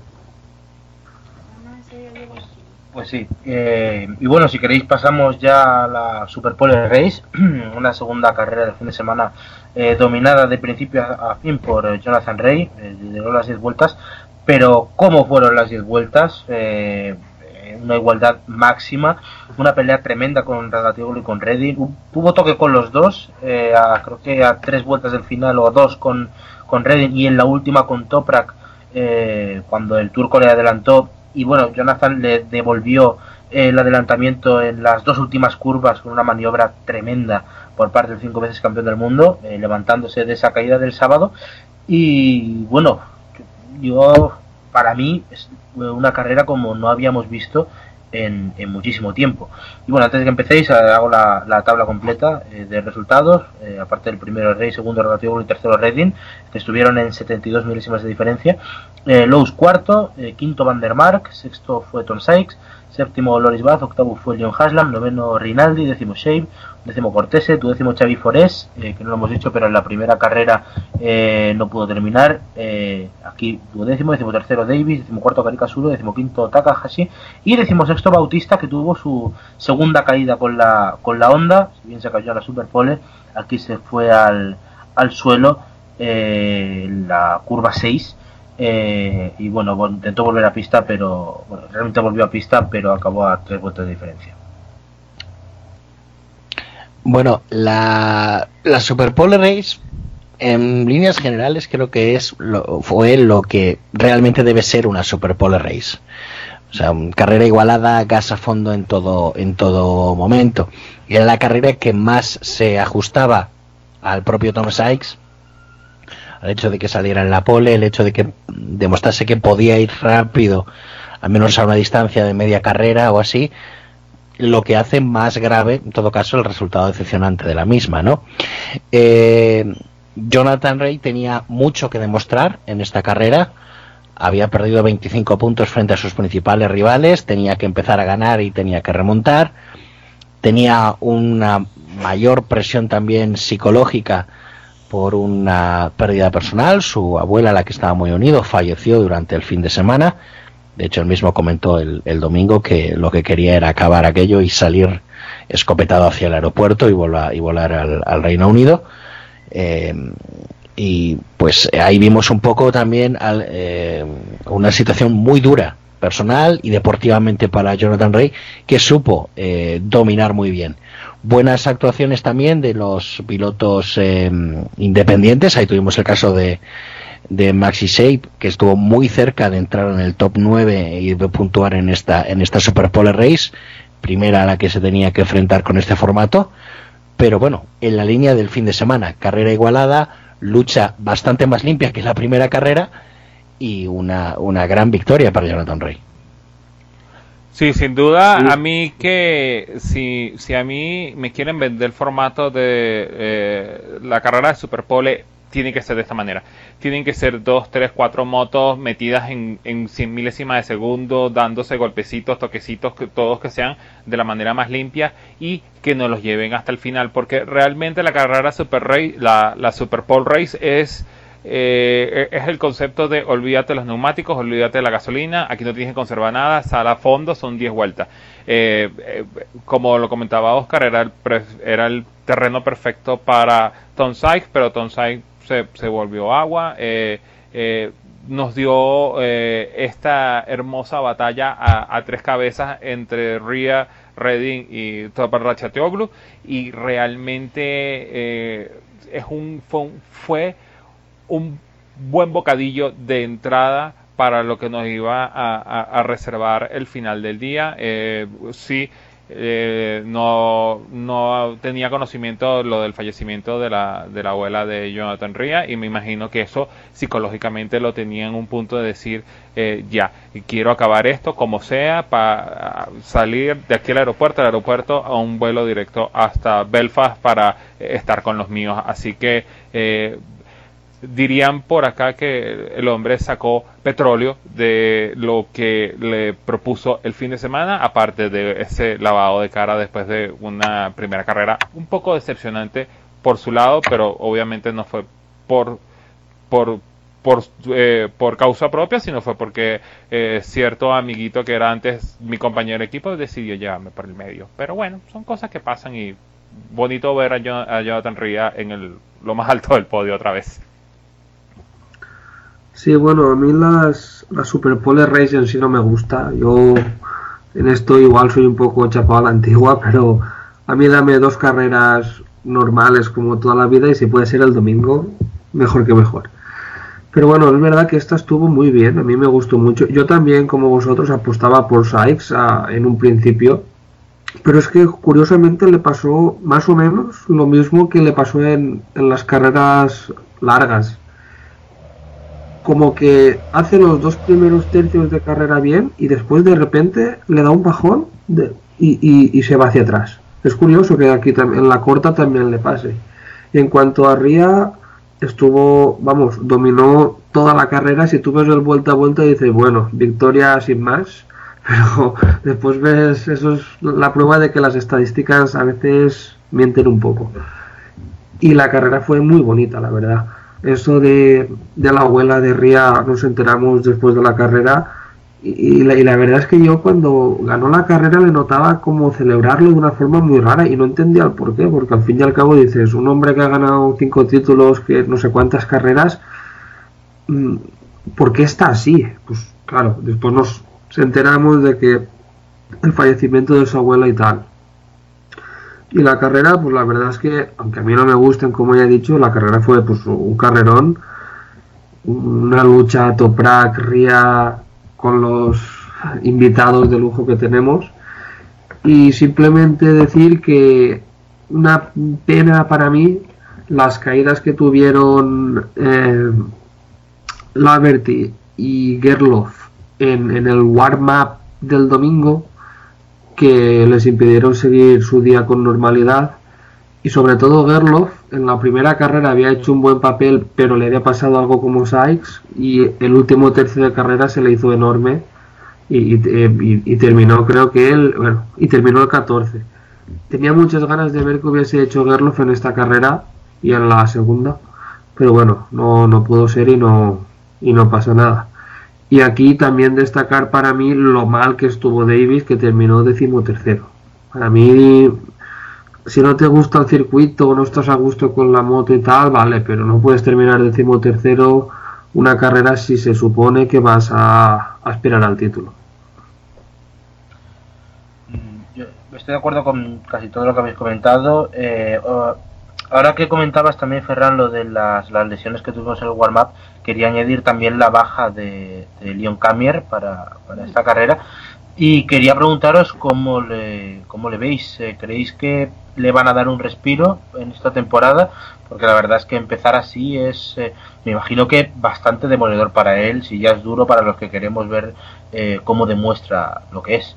Pues sí, eh, y bueno, si queréis pasamos ya a la Superpole Race, una segunda carrera del fin de semana eh, dominada de principio a, fin por eh, Jonathan Rey, eh, las 10 vueltas, pero ¿cómo fueron las 10 vueltas? Eh, una igualdad máxima, una pelea tremenda con Radatioglu y con Redding, tuvo toque con los dos, eh, creo que a tres vueltas del final o a dos con, con Redding y en la última con Toprak, eh, cuando el turco le adelantó y bueno, Jonathan le devolvió el adelantamiento en las dos últimas curvas con una maniobra tremenda por parte del cinco veces campeón del mundo, eh, levantándose de esa caída del sábado y bueno, yo para mí es una carrera como no habíamos visto en, muchísimo tiempo. Y bueno, antes de que empecéis, hago la, la tabla completa eh, de resultados, eh, aparte del primero Rey, segundo relativo y tercero Redding, que estuvieron en 72 milésimas de diferencia. Eh, Lowe's cuarto, eh, quinto Van der Mark, sexto fue Tom Sykes, séptimo Loris Bath, octavo fue Leon Haslam, noveno Rinaldi, décimo Shave, décimo Cortese, tu décimo Xavi Forés, eh, que no lo hemos dicho, pero en la primera carrera eh, no pudo terminar. Aquí tu décimo, tercero Davis, décimo cuarto Karikasuro, décimo quinto Takahashi y décimo sexto Bautista, que tuvo su segunda caída con la, con la Honda, si bien se cayó a la Superpole, aquí se fue al, al suelo la curva 6 y bueno, intentó volver a pista, pero bueno, realmente volvió a pista, pero acabó a tres vueltas de diferencia. Bueno, la, la Super Pole Race en líneas generales creo que es lo, fue lo que realmente debe ser una Super Pole Race. O sea, carrera igualada, gas a fondo en todo, en todo momento. Y era la carrera que más se ajustaba al propio Tom Sykes, al hecho de que saliera en la pole, el hecho de que demostrase que podía ir rápido, al menos a una distancia de media carrera o así, lo que hace más grave, en todo caso, el resultado decepcionante de la misma, ¿no? Eh, Jonathan Rey tenía mucho que demostrar en esta carrera. Había perdido 25 puntos frente a sus principales rivales, tenía que empezar a ganar y tenía que remontar. Tenía una mayor presión también psicológica por una pérdida personal. Su abuela, la que estaba muy unido, falleció durante el fin de semana de hecho, él mismo comentó el, domingo que lo que quería era acabar aquello y salir escopetado hacia el aeropuerto y, volar, y volar al, Reino Unido. Eh, y pues ahí vimos un poco también eh, una situación muy dura personal y deportivamente para Jonathan Rey que supo eh, dominar muy bien buenas actuaciones también de los pilotos independientes ahí tuvimos el caso de de Maxi Shape, que estuvo muy cerca de entrar en el top 9 y de puntuar en esta, en esta Super Pole Race, primera a la que se tenía que enfrentar con este formato. Pero bueno, en la línea del fin de semana, carrera igualada, lucha bastante más limpia que la primera carrera y una, una gran victoria para Jonathan Rey. Sí, sin duda, a mí que si, si a mí me quieren vender el formato de eh, la carrera de Superpole tiene que ser de esta manera. Tienen que ser dos, tres, cuatro motos metidas en, en 100 milésimas de segundo, dándose golpecitos, toquecitos, que, todos que sean de la manera más limpia y que nos los lleven hasta el final. Porque realmente la carrera Super Race, la, la Super Pole Race es... Eh, es el concepto de olvídate los neumáticos, olvídate de la gasolina, aquí no tienes que conservar nada, sal a fondo, son 10 vueltas. Eh, eh, como lo comentaba Oscar, era el, era el terreno perfecto para Tom Sykes, pero Tom Sykes se, volvió agua. Nos dio esta hermosa batalla a, tres cabezas entre Ria, Redding y Topar Ratchateoglu y realmente es un, fue, un, buen bocadillo de entrada para lo que nos iba a, reservar el final del día. sí, eh, no, no tenía conocimiento lo del fallecimiento de la, de la abuela de Jonathan Ria y me imagino que eso psicológicamente lo tenía en un punto de decir eh, ya, quiero acabar esto como sea para salir de aquí al aeropuerto, al aeropuerto a un vuelo directo hasta Belfast para estar con los míos. Así que eh, dirían por acá que el hombre sacó petróleo de lo que le propuso el fin de semana, aparte de ese lavado de cara después de una primera carrera un poco decepcionante por su lado, pero obviamente no fue por por por, eh, por causa propia, sino fue porque eh, cierto amiguito que era antes mi compañero de equipo decidió llevarme por el medio. Pero bueno, son cosas que pasan y bonito ver a, Jonathan Ria en el, lo más alto del podio otra vez. Sí, bueno, a mí las, las Super Pole Race en sí no me gusta. Yo en esto igual soy un poco chapado a la antigua, pero a mí dame dos carreras normales como toda la vida y si puede ser el domingo, mejor que mejor. Pero bueno, es verdad que esta estuvo muy bien, a mí me gustó mucho. Yo también, como vosotros, apostaba por Sykes en un principio, pero es que curiosamente le pasó más o menos lo mismo que le pasó en, en las carreras largas como que hace los dos primeros tercios de carrera bien y después de repente le da un bajón y, se va hacia atrás. Es curioso que aquí en la corta también le pase. Y en cuanto a Ría, estuvo, vamos, dominó toda la carrera. Si tú ves el vuelta a vuelta, dices, bueno, victoria sin más. Pero después ves, eso es la prueba de que las estadísticas a veces mienten un poco. Y la carrera fue muy bonita, la verdad eso de, la abuela de Ría nos enteramos después de la carrera Y, la, verdad es que yo cuando ganó la carrera le notaba como celebrarlo de una forma muy rara y no entendía el por qué, porque al fin y al cabo dices, un hombre que ha ganado cinco títulos, que no sé cuántas carreras, mm, ¿por qué está así? Pues claro, después nos enteramos de que el fallecimiento de su abuela y tal. Y la carrera, pues la verdad es que, aunque a mí no me gusten, como ya he dicho, la carrera fue pues un carrerón, una lucha Toprak, Ria, con los invitados de lujo que tenemos. Y simplemente decir que una pena para mí las caídas que tuvieron eh, Laverty y Gerloff en, en el warm-up del domingo que les impidieron seguir su día con normalidad y sobre todo Gerloff en la primera carrera había hecho un buen papel pero le había pasado algo como Sykes y el último tercio de carrera se le hizo enorme y, terminó creo que él bueno y terminó el 14 tenía muchas ganas de ver que hubiese hecho Gerloff en esta carrera y en la segunda pero bueno no, no pudo ser y no y no pasó nada y aquí también destacar para mí lo mal que estuvo Davis, que terminó decimotercero. Para mí, si no te gusta el circuito no estás a gusto con la moto y tal, vale, pero no puedes terminar decimotercero una carrera si se supone que vas a aspirar al título. Yo estoy de acuerdo con casi todo lo que habéis comentado. Eh, ahora que comentabas también, Ferran, lo de las, las lesiones que tuvimos en el warm-up, quería añadir también la baja de, de Leon Camier para, esta carrera. Y quería preguntaros cómo le, cómo le veis. Eh, ¿Creéis que le van a dar un respiro en esta temporada? Porque la verdad es que empezar así es, eh, me imagino que bastante demoledor para él, si ya es duro para los que queremos ver eh, cómo demuestra lo que es.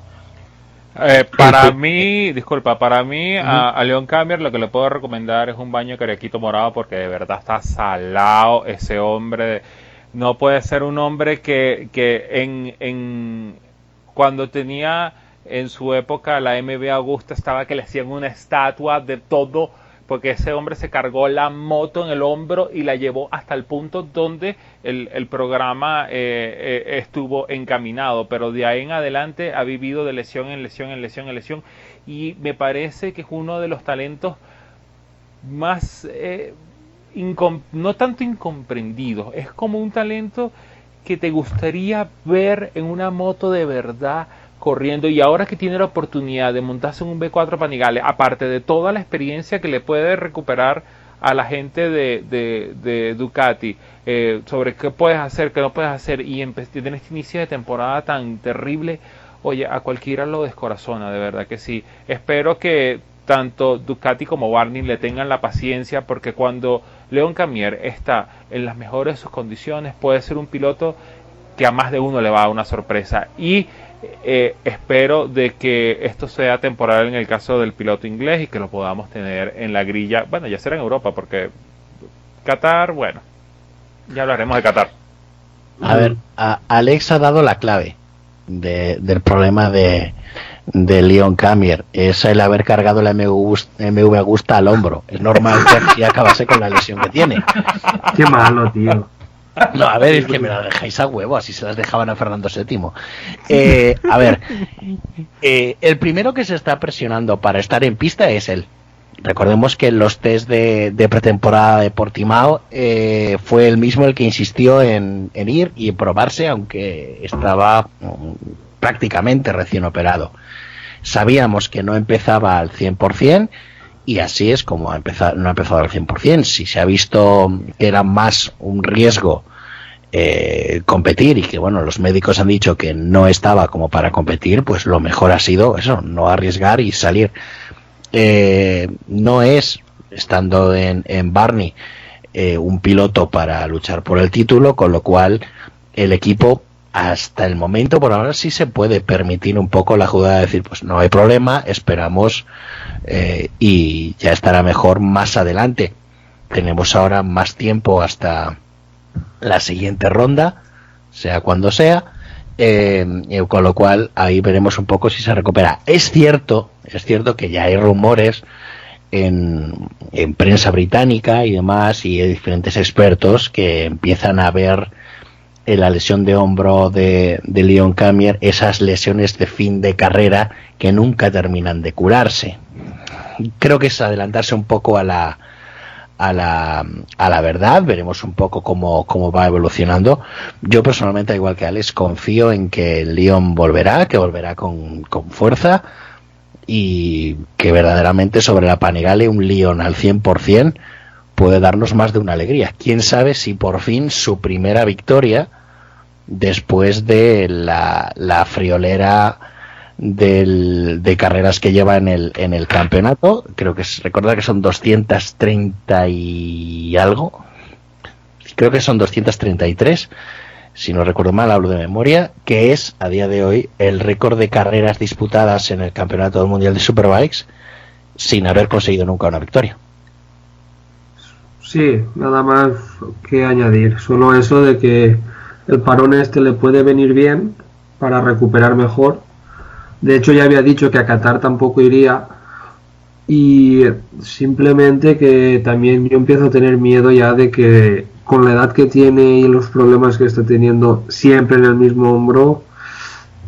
Para mí, disculpa, para mí a, Leon Camier lo que le puedo recomendar es un baño carequito morado porque de verdad está salado ese hombre. No puede ser un hombre que, que en, en, cuando tenía en su época la MB Augusta estaba que le hacían una estatua de todo porque ese hombre se cargó la moto en el hombro y la llevó hasta el punto donde el, programa eh, eh, estuvo encaminado, pero de ahí en adelante ha vivido de lesión en lesión, en lesión, en lesión, y me parece que es uno de los talentos más, eh, no tanto incomprendidos, es como un talento que te gustaría ver en una moto de verdad corriendo y ahora que tiene la oportunidad de montarse en un B4 Panigale, aparte de toda la experiencia que le puede recuperar a la gente de, Ducati eh, sobre qué puedes hacer, qué no puedes hacer y en este inicio de temporada tan terrible, oye, a cualquiera lo descorazona, de verdad que sí. Espero que tanto Ducati como Barney le tengan la paciencia porque cuando León Camier está en las mejores de sus condiciones puede ser un piloto que a más de uno le va a dar una sorpresa y eh, espero de que esto sea temporal en el caso del piloto inglés y que lo podamos tener en la grilla. Bueno, ya será en Europa porque Qatar, bueno, ya hablaremos de Qatar. A ver, Alex ha dado la clave del problema de, de Leon Camier. Es el haber cargado la MV, MV Agusta al hombro. Es normal que acabase con la lesión que tiene. Qué malo, tío. No, a ver, es que me la dejáis a huevo, así se las dejaban a Fernando VII. Eh, a ver, eh, el primero que se está presionando para estar en pista es él. Recordemos que en los test de, pretemporada de Portimao eh, fue el mismo el que insistió en, en, ir y probarse, aunque estaba mm, prácticamente recién operado. Sabíamos que no empezaba al 100%, y así es como ha empezado, no ha empezado al 100%. Si se ha visto que era más un riesgo eh, competir y que bueno, los médicos han dicho que no estaba como para competir, pues lo mejor ha sido eso, no arriesgar y salir. Eh, no es, estando en, en Barney, eh, un piloto para luchar por el título, con lo cual el equipo hasta el momento por ahora sí se puede permitir un poco la jugada de decir pues no hay problema esperamos eh, y ya estará mejor más adelante. Tenemos ahora más tiempo hasta la siguiente ronda sea cuando sea eh, con lo cual ahí veremos un poco si se recupera. Es cierto es cierto que ya hay rumores en, en prensa británica y demás y hay diferentes expertos que empiezan a ver en la lesión de hombro de, de Leon Camier, esas lesiones de fin de carrera que nunca terminan de curarse. Creo que es adelantarse un poco a la, a la, a la verdad, veremos un poco cómo, cómo va evolucionando. Yo personalmente, igual que Alex, confío en que Leon volverá, que volverá con, con fuerza y que verdaderamente sobre la Panigale un Leon al 100% puede darnos más de una alegría. Quién sabe si por fin su primera victoria después de la, la friolera del, de carreras que lleva en el, en el campeonato. Creo que es, recuerda que son 230 y algo. Creo que son 233. Si no recuerdo mal, hablo de memoria, que es a día de hoy el récord de carreras disputadas en el Campeonato Mundial de Superbikes sin haber conseguido nunca una victoria. Sí, nada más que añadir. Solo eso de que el parón este le puede venir bien para recuperar mejor. De hecho, ya había dicho que a Qatar tampoco iría. Y simplemente que también yo empiezo a tener miedo ya de que con la edad que tiene y los problemas que está teniendo siempre en el mismo hombro,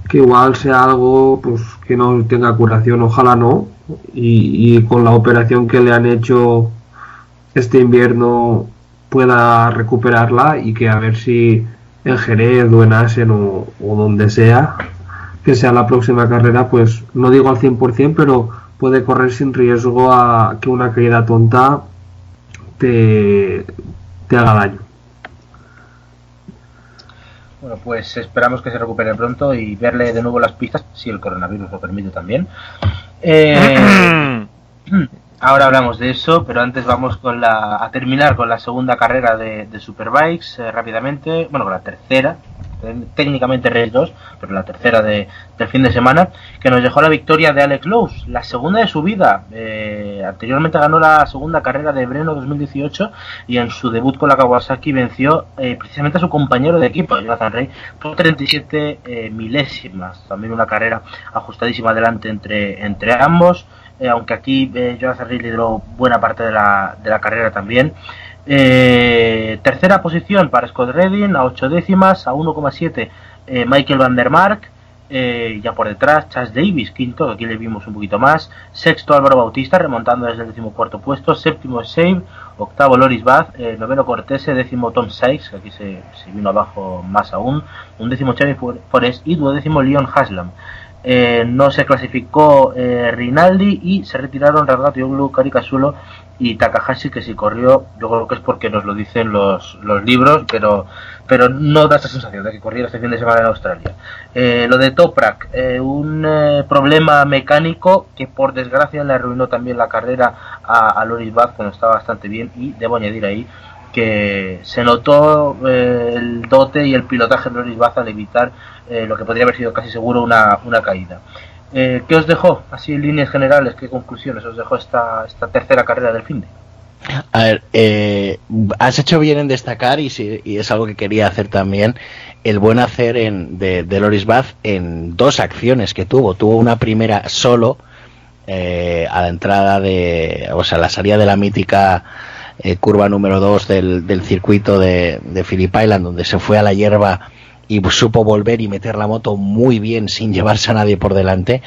que igual sea algo pues que no tenga curación, ojalá no. Y, y con la operación que le han hecho este invierno pueda recuperarla y que a ver si en Jerez o en Asen o, donde sea, que sea la próxima carrera, pues no digo al 100%, pero puede correr sin riesgo a que una caída tonta te, te haga daño. Bueno, pues esperamos que se recupere pronto y verle de nuevo las pistas, si el coronavirus lo permite también. Eh, Ahora hablamos de eso, pero antes vamos con la, a terminar con la segunda carrera de, Superbikes eh, rápidamente. Bueno, con la tercera, técnicamente Race 2, pero la tercera de, del fin de semana, que nos dejó la victoria de Alex Lowe, la segunda de su vida. Eh, anteriormente ganó la segunda carrera de Breno 2018 y en su debut con la Kawasaki venció eh, precisamente a su compañero de equipo, Jonathan Rey, por 37 milésimas. También una carrera ajustadísima adelante entre, entre ambos. Eh, aunque aquí eh, Jonathan Reed lideró buena parte de la, de la carrera también. Eh, tercera posición para Scott Redding a 8 décimas, a 1,7 eh, Michael Van der Mark, ya por detrás Chas Davis, quinto, aquí le vimos un poquito más, sexto Álvaro Bautista remontando desde el decimocuarto puesto, séptimo Save, octavo Loris Bath, noveno Cortese, décimo Tom Sykes, que aquí se, se, vino abajo más aún, un décimo Charlie Forest y duodécimo Leon Haslam. Eh, no se clasificó eh, Rinaldi y se retiraron Radgatoglu, Karikasulo y Takahashi que si corrió, yo creo que es porque nos lo dicen los, los libros, pero, pero no da esa sensación de que corriera este fin de semana en Australia. Eh, lo de Toprak, un problema mecánico que por desgracia le arruinó también la carrera a, a Loris Baz cuando estaba bastante bien y debo añadir ahí que se notó el dote y el pilotaje de Loris Baz al evitar eh, lo que podría haber sido casi seguro una, una caída. Eh, ¿Qué os dejó, así en líneas generales, qué conclusiones os dejó esta, esta tercera carrera del fin de? A ver, eh, has hecho bien en destacar, y, y, es algo que quería hacer también, el buen hacer en, de, de Loris Bath en dos acciones que tuvo. Tuvo una primera solo eh, a la entrada de, o sea, la salida de la mítica eh, curva número 2 del, del circuito de, de Phillip Island, donde se fue a la hierba y supo volver y meter la moto muy bien sin llevarse a nadie por delante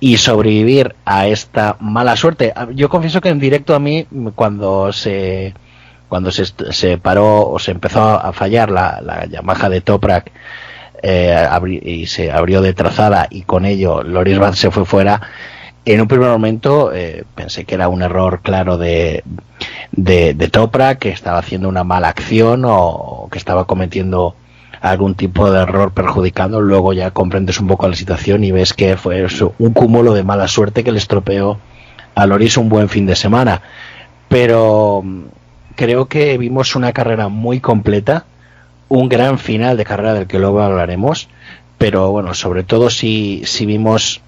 y sobrevivir a esta mala suerte. Ah, yo confieso que en directo a mí cuando se cuando se, se paró o se empezó a fallar la, la Yamaha de Toprak eh, y se abrió de trazada y con ello Loris Van se fue fuera en un primer momento eh, pensé que era un error claro de, de, de Toprak que estaba haciendo una mala acción o que estaba cometiendo algún tipo de error perjudicando, luego ya comprendes un poco la situación y ves que fue un cúmulo de mala suerte que le estropeó a Loris un buen fin de semana. Pero mm, creo que vimos una carrera muy completa, un gran final de carrera del que luego hablaremos, pero bueno, sobre todo si, si vimos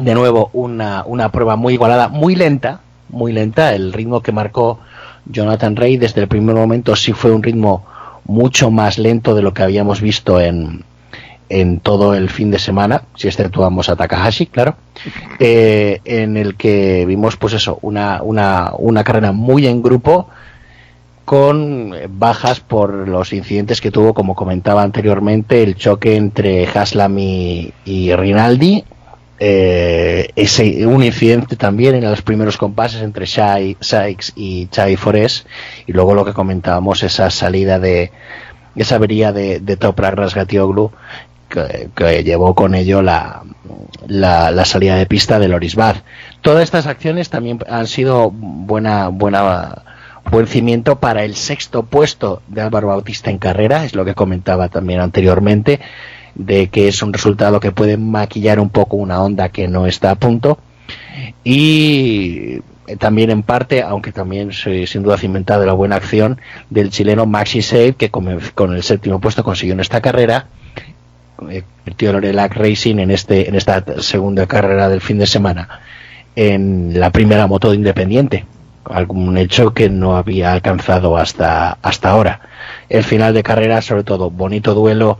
de nuevo una, una prueba muy igualada, muy lenta, muy lenta, el ritmo que marcó Jonathan Rey desde el primer momento sí fue un ritmo mucho más lento de lo que habíamos visto en, en todo el fin de semana, si exceptuamos a Takahashi, claro, eh, en el que vimos pues eso, una, una, una carrera muy en grupo con bajas por los incidentes que tuvo, como comentaba anteriormente, el choque entre Haslam y, Rinaldi. Eh, ese, un incidente también en los primeros compases entre Shai, Sykes y Chai Forest y luego lo que comentábamos esa salida de esa avería de, de Toprak Rasgatioglu que, llevó con ello la, la, salida de pista de Loris Baz. Todas estas acciones también han sido buena buena buen cimiento para el sexto puesto de Álvaro Bautista en carrera, es lo que comentaba también anteriormente, de que es un resultado que puede maquillar un poco una onda que no está a punto. Y también en parte, aunque también sin duda cimentado la buena acción del chileno Maxi Save, que con el séptimo puesto consiguió en esta carrera, convirtió el Orelac Racing en, este, en esta segunda carrera del fin de semana en la primera moto de Independiente algún hecho que no había alcanzado hasta, hasta ahora. El final de carrera, sobre todo, bonito duelo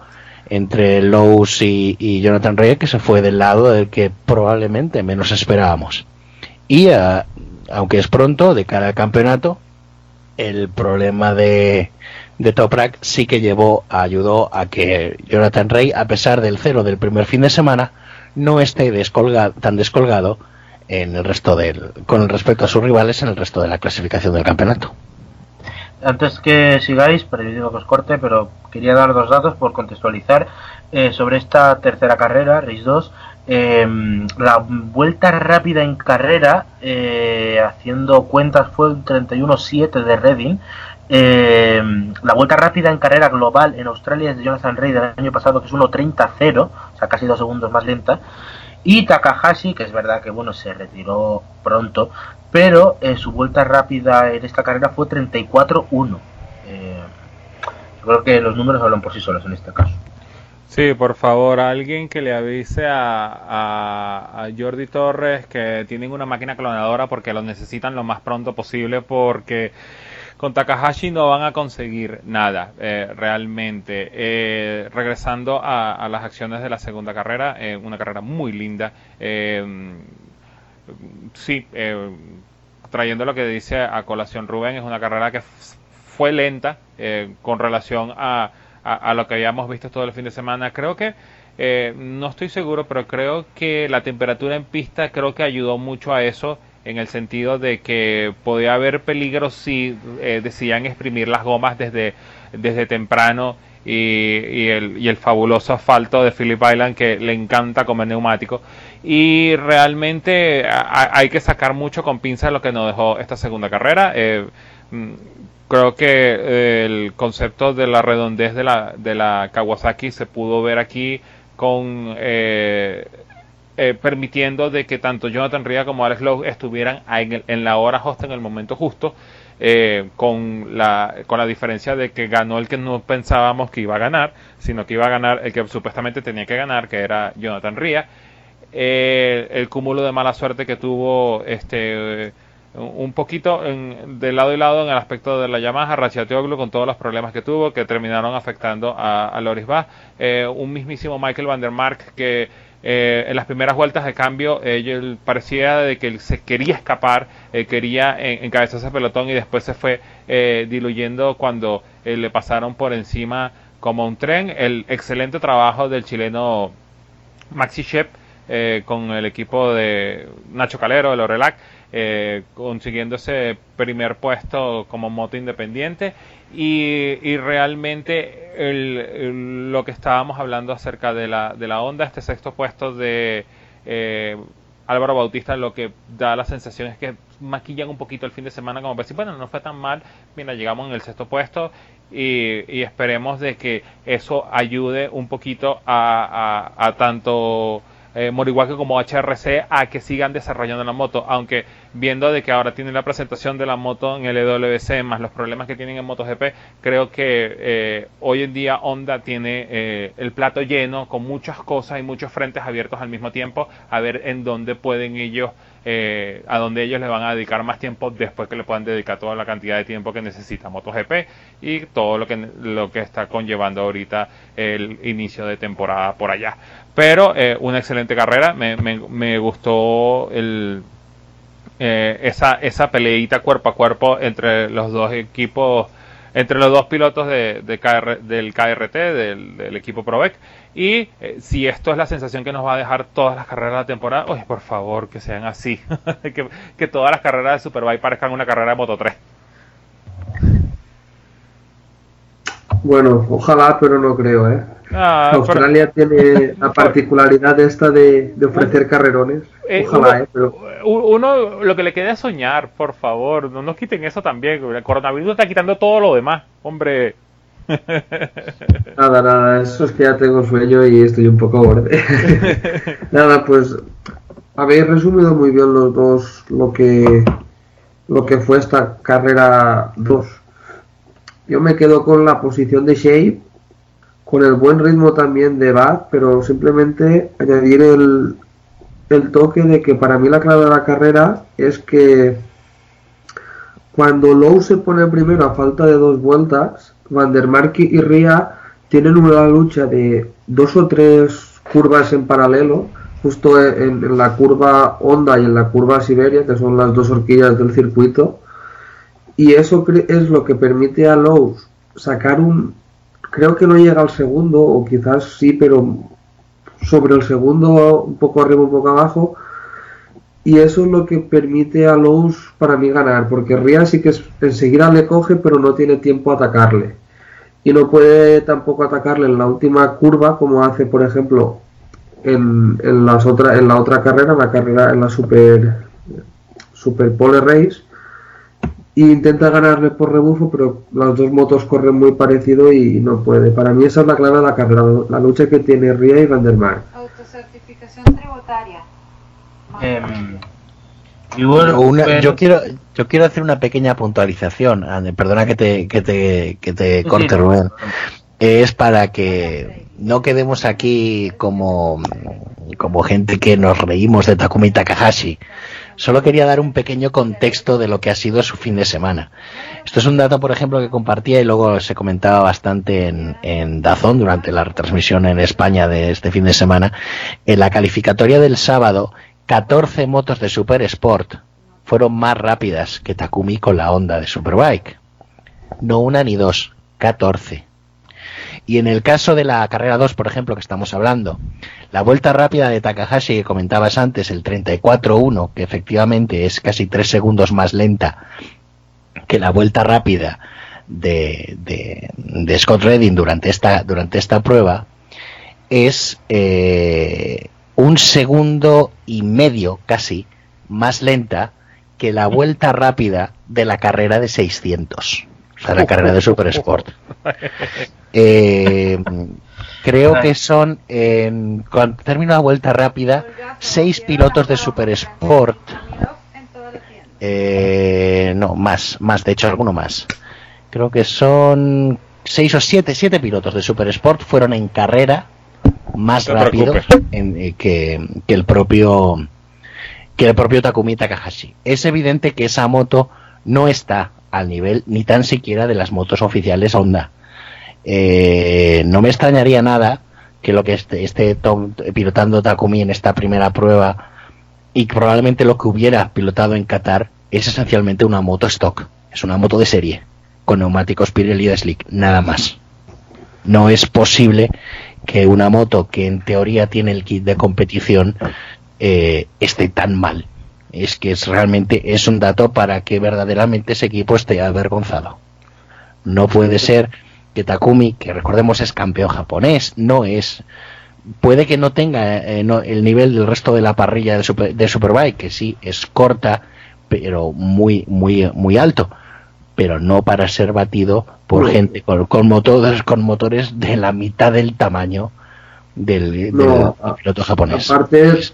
entre Lowe's y, Jonathan Rey, que se fue del lado del que probablemente menos esperábamos. Y eh, aunque es pronto, de cara al campeonato, el problema de, de Toprak sí que llevó, ayudó a que Jonathan Rey, a pesar del cero del primer fin de semana, no esté tan descolgado en el resto del, con respecto a sus rivales en el resto de la clasificación del campeonato. Antes que sigáis, digo que os corte, pero quería dar dos datos por contextualizar eh, sobre esta tercera carrera, Race 2. Em, la vuelta rápida en carrera, eh, haciendo cuentas, fue un 31-7 de Reading. Em, la vuelta rápida en carrera global en Australia es de Jonathan Rey del año pasado, que es 1.30-0, o sea, casi dos segundos más lenta. Y Takahashi, que es verdad que bueno, se retiró pronto, pero eh, su vuelta rápida en esta carrera fue 34-1. Eh, creo que los números hablan por sí solos en este caso. Sí, por favor, alguien que le avise a, Jordi Torres que tienen una máquina clonadora porque lo necesitan lo más pronto posible porque con Takahashi no van a conseguir nada eh, realmente. Eh, regresando a, las acciones de la segunda carrera, eh, una carrera muy linda. sí, trayendo lo que dice a colación Rubén, es una carrera que fue lenta con relación a, a, lo que habíamos visto todo el fin de semana. Creo que no estoy seguro, pero creo que la temperatura en pista creo que ayudó mucho a eso en el sentido de que podía haber peligro si eh, decían exprimir las gomas desde, desde temprano y, el, y, el, fabuloso asfalto de Phillip Island que le encanta como neumático. Y realmente hay que sacar mucho con pinza lo que nos dejó esta segunda carrera. Eh, mm, creo que eh, el concepto de la redondez de la, de la Kawasaki se pudo ver aquí con eh, permitiendo de que tanto Jonathan Ria como Alex Lowe estuvieran en, la hora justa, en el momento justo, eh, con, la, con la diferencia de que ganó el que no pensábamos que iba a ganar, sino que iba a ganar el que supuestamente tenía que ganar, que era Jonathan Ria. Eh, el cúmulo de mala suerte que tuvo este un poquito de lado y lado en el aspecto de la Yamaha, Rachiateoglu con todos los problemas que tuvo que terminaron afectando a, a Loris Bach, un mismísimo Michael Van der Mark que eh, en las primeras vueltas de cambio eh, parecía de que él se quería escapar, eh, quería encabezar ese pelotón y después se fue diluyendo cuando le pasaron por encima como un tren. El excelente trabajo del chileno Maxi Shep con el equipo de Nacho Calero, el Orelac, consiguiendo ese primer puesto como moto independiente. Y, realmente lo que estábamos hablando acerca de la, de la onda, este sexto puesto de eh, Álvaro Bautista, lo que da la sensación es que maquillan un poquito el fin de semana como decir, bueno, no fue tan mal, mira, llegamos en el sexto puesto y, esperemos de que eso ayude un poquito a, a tanto eh, Moriwaki como HRC a que sigan desarrollando la moto, aunque viendo de que ahora tienen la presentación de la moto en el EWC más los problemas que tienen en MotoGP, creo que eh, hoy en día Honda tiene eh, el plato lleno con muchas cosas y muchos frentes abiertos al mismo tiempo a ver en dónde pueden ellos eh, a dónde ellos le van a dedicar más tiempo después que le puedan dedicar toda la cantidad de tiempo que necesita MotoGP y todo lo que lo que está conllevando ahorita el inicio de temporada por allá pero una excelente carrera me, me, me gustó el eh, esa, esa peleita cuerpo a cuerpo entre los dos equipos entre los dos pilotos de, del KRT, del, equipo Provec. Y eh, si esto es la sensación que nos va a dejar todas las carreras de la temporada, oye, por favor, que sean así. que, que, todas las carreras de Superbike parezcan una carrera de Moto 3. Bueno, ojalá, pero no creo, ¿eh? Ah, Australia tiene la particularidad esta de, ofrecer carrerones. Eh, ojalá, uno, ¿eh? Pero... uno lo que le queda es soñar, por favor. No nos quiten eso también. El coronavirus está quitando todo lo demás, hombre. Nada, nada, eso es que ya tengo sueño y estoy un poco borde. nada, pues habéis resumido muy bien los dos lo que lo que fue esta carrera 2 yo me quedo con la posición de Shape, con el buen ritmo también de Bad, pero simplemente añadir el, el toque de que para mí la clave de la carrera es que cuando Lowe se pone primero a falta de dos vueltas, Van der y Ria tienen una lucha de dos o tres curvas en paralelo, justo en, en la curva Honda y en la curva Siberia, que son las dos horquillas del circuito y eso es lo que permite a Lowe's sacar un creo que no llega al segundo o quizás sí pero sobre el segundo un poco arriba un poco abajo. Y eso es lo que permite a Lowe's para mí ganar porque Ria sí que enseguida le coge pero no tiene tiempo a atacarle. Y no puede tampoco atacarle en la última curva como hace por ejemplo en, en las otra, en la otra carrera en la carrera en la super super pole race intenta ganarle por rebufo, pero las dos motos corren muy parecido y no puede. Para mí esa es la clave de la carrera, la lucha que tiene Ria y Vandermark. Autocertificación tributaria. Em, yo quiero yo quiero hacer una pequeña puntualización, perdona que te, que te, que te corte Rubén, es para que no quedemos aquí como, como gente que nos reímos de Takumi Takahashi, Solo quería dar un pequeño contexto de lo que ha sido su fin de semana. Esto es un dato, por ejemplo, que compartía y luego se comentaba bastante en, Dazón durante la retransmisión en España de este fin de semana. En la calificatoria del sábado, 14 motos de Super Sport fueron más rápidas que Takumi con la Honda de Superbike. No una ni dos, 14. Y en el caso de la carrera 2, por ejemplo, que estamos hablando, la vuelta rápida de Takahashi que comentabas antes, el 34-1, que efectivamente es casi tres segundos más lenta que la vuelta rápida de, de, Scott Redding durante esta, durante esta prueba, es eh, un segundo y medio casi más lenta que la vuelta rápida de la carrera de 600, sea, la carrera de Super Sport. Eh, Creo que son, en, cuando termina la vuelta rápida, seis pilotos de Super Sport. Eh, no, más, más, de hecho, alguno más. Creo que son seis o siete, siete pilotos de Super Sport fueron en carrera más rápido eh, que, que, el propio que el propio Takumi Takahashi. Es evidente que esa moto no está al nivel ni tan siquiera de las motos oficiales Honda. Eh, no me extrañaría nada que lo que esté, pilotando Takumi en esta primera prueba y probablemente lo que hubiera pilotado en Qatar es esencialmente una moto stock, es una moto de serie con neumáticos Pirelli de Slick, nada más. No es posible que una moto que en teoría tiene el kit de competición eh, esté tan mal. Es que es realmente es un dato para que verdaderamente ese equipo esté avergonzado. No puede ser que Takumi, que recordemos es campeón japonés, no es puede que no tenga eh, el nivel del resto de la parrilla de, de, Superbike, que sí es corta, pero muy muy muy alto, pero no para ser batido por gente con, motores con motores de la mitad del tamaño del, piloto japonés. Aparte,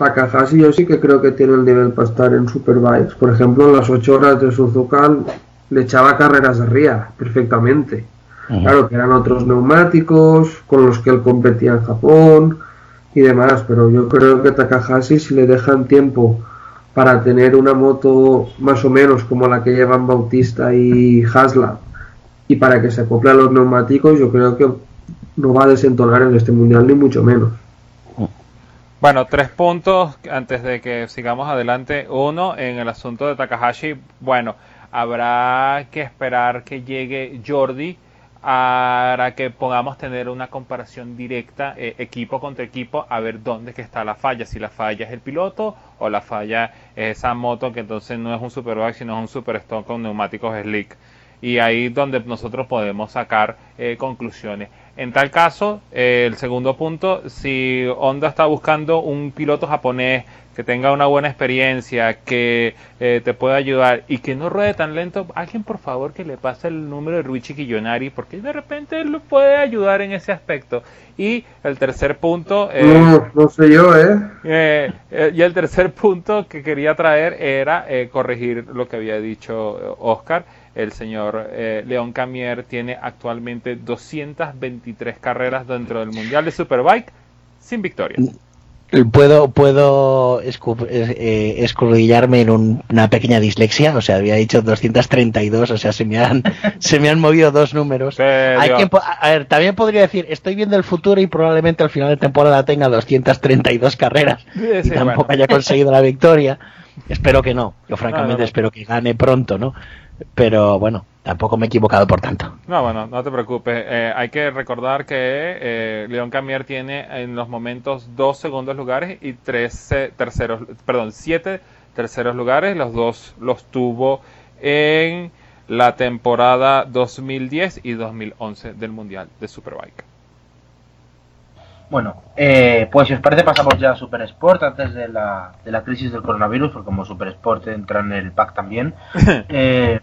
Takahashi yo sí que creo que tiene el nivel para estar en Superbikes. Por ejemplo, en las 8 horas de Suzuka le echaba carreras de ría perfectamente. Claro que eran otros neumáticos con los que él competía en Japón y demás, pero yo creo que Takahashi si le dejan tiempo para tener una moto más o menos como la que llevan Bautista y Hasla y para que se acople a los neumáticos, yo creo que no va a desentonar en este mundial ni mucho menos. Bueno, tres puntos antes de que sigamos adelante. Uno, en el asunto de Takahashi, bueno, habrá que esperar que llegue Jordi para que podamos tener una comparación directa eh, equipo contra equipo a ver dónde que está la falla, si la falla es el piloto o la falla es esa moto que entonces no es un superbike sino es un super stock con neumáticos slick y ahí donde nosotros podemos sacar eh, conclusiones. En tal caso, eh, el segundo punto, si Honda está buscando un piloto japonés que tenga una buena experiencia, que eh, te pueda ayudar y que no ruede tan lento, alguien por favor que le pase el número de Ruichi Kiyonari, porque de repente él lo puede ayudar en ese aspecto. Y el tercer punto... no, no sé yo, ¿eh? y el tercer punto que quería traer era corregir lo que había dicho Oscar el señor eh, León Camier tiene actualmente 223 carreras dentro del Mundial de Superbike sin victoria. Puedo, puedo eh, escurrillarme en una pequeña dislexia, o sea, había dicho 232, o sea, se me han, se me han movido dos números. Hay a ver, también podría decir, estoy viendo el futuro y probablemente al final de temporada tenga 232 carreras y tampoco haya conseguido la victoria. Espero que no, yo francamente espero que gane pronto, ¿no? Pero bueno, tampoco me he equivocado por tanto. No, bueno, no te preocupes. Eh, hay que recordar que eh, León Camier tiene en los momentos dos segundos lugares y tres terceros, perdón, siete terceros lugares. Los dos los tuvo en la temporada 2010 y 2011 del Mundial de Superbike. Bueno, eh, pues si os parece pasamos ya a Super Sport antes de la, de la crisis del coronavirus, porque como Super Sport entra en el pack también. eh,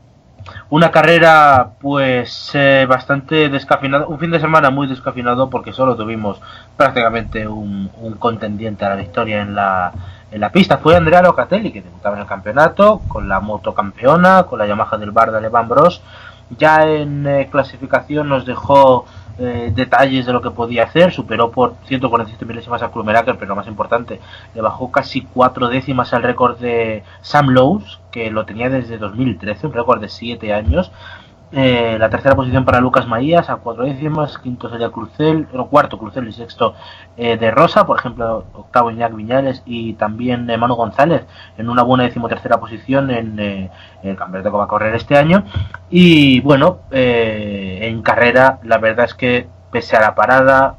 una carrera pues eh, bastante descafinado, un fin de semana muy descafinado porque solo tuvimos prácticamente un, contendiente a la victoria en la, en la pista. Fue Andrea Locatelli que debutaba en el campeonato con la moto campeona, con la Yamaha del Bar de Levan Bros. Ya en eh, clasificación nos dejó eh, detalles de lo que podía hacer, superó por 147 milésimas a Krumeracker, pero lo más importante, le bajó casi cuatro décimas al récord de Sam Lowe's, que lo tenía desde 2013, un récord de 7 años. Eh, la tercera posición para Lucas Maías a cuatro décimas, quinto sería Crucel, no, cuarto Crucel y sexto eh, de Rosa, por ejemplo, octavo Iñak Viñales y también eh, Manu González en una buena decimotercera posición en el campeonato que va a correr este año. Y bueno, en carrera, la verdad es que pese a la parada,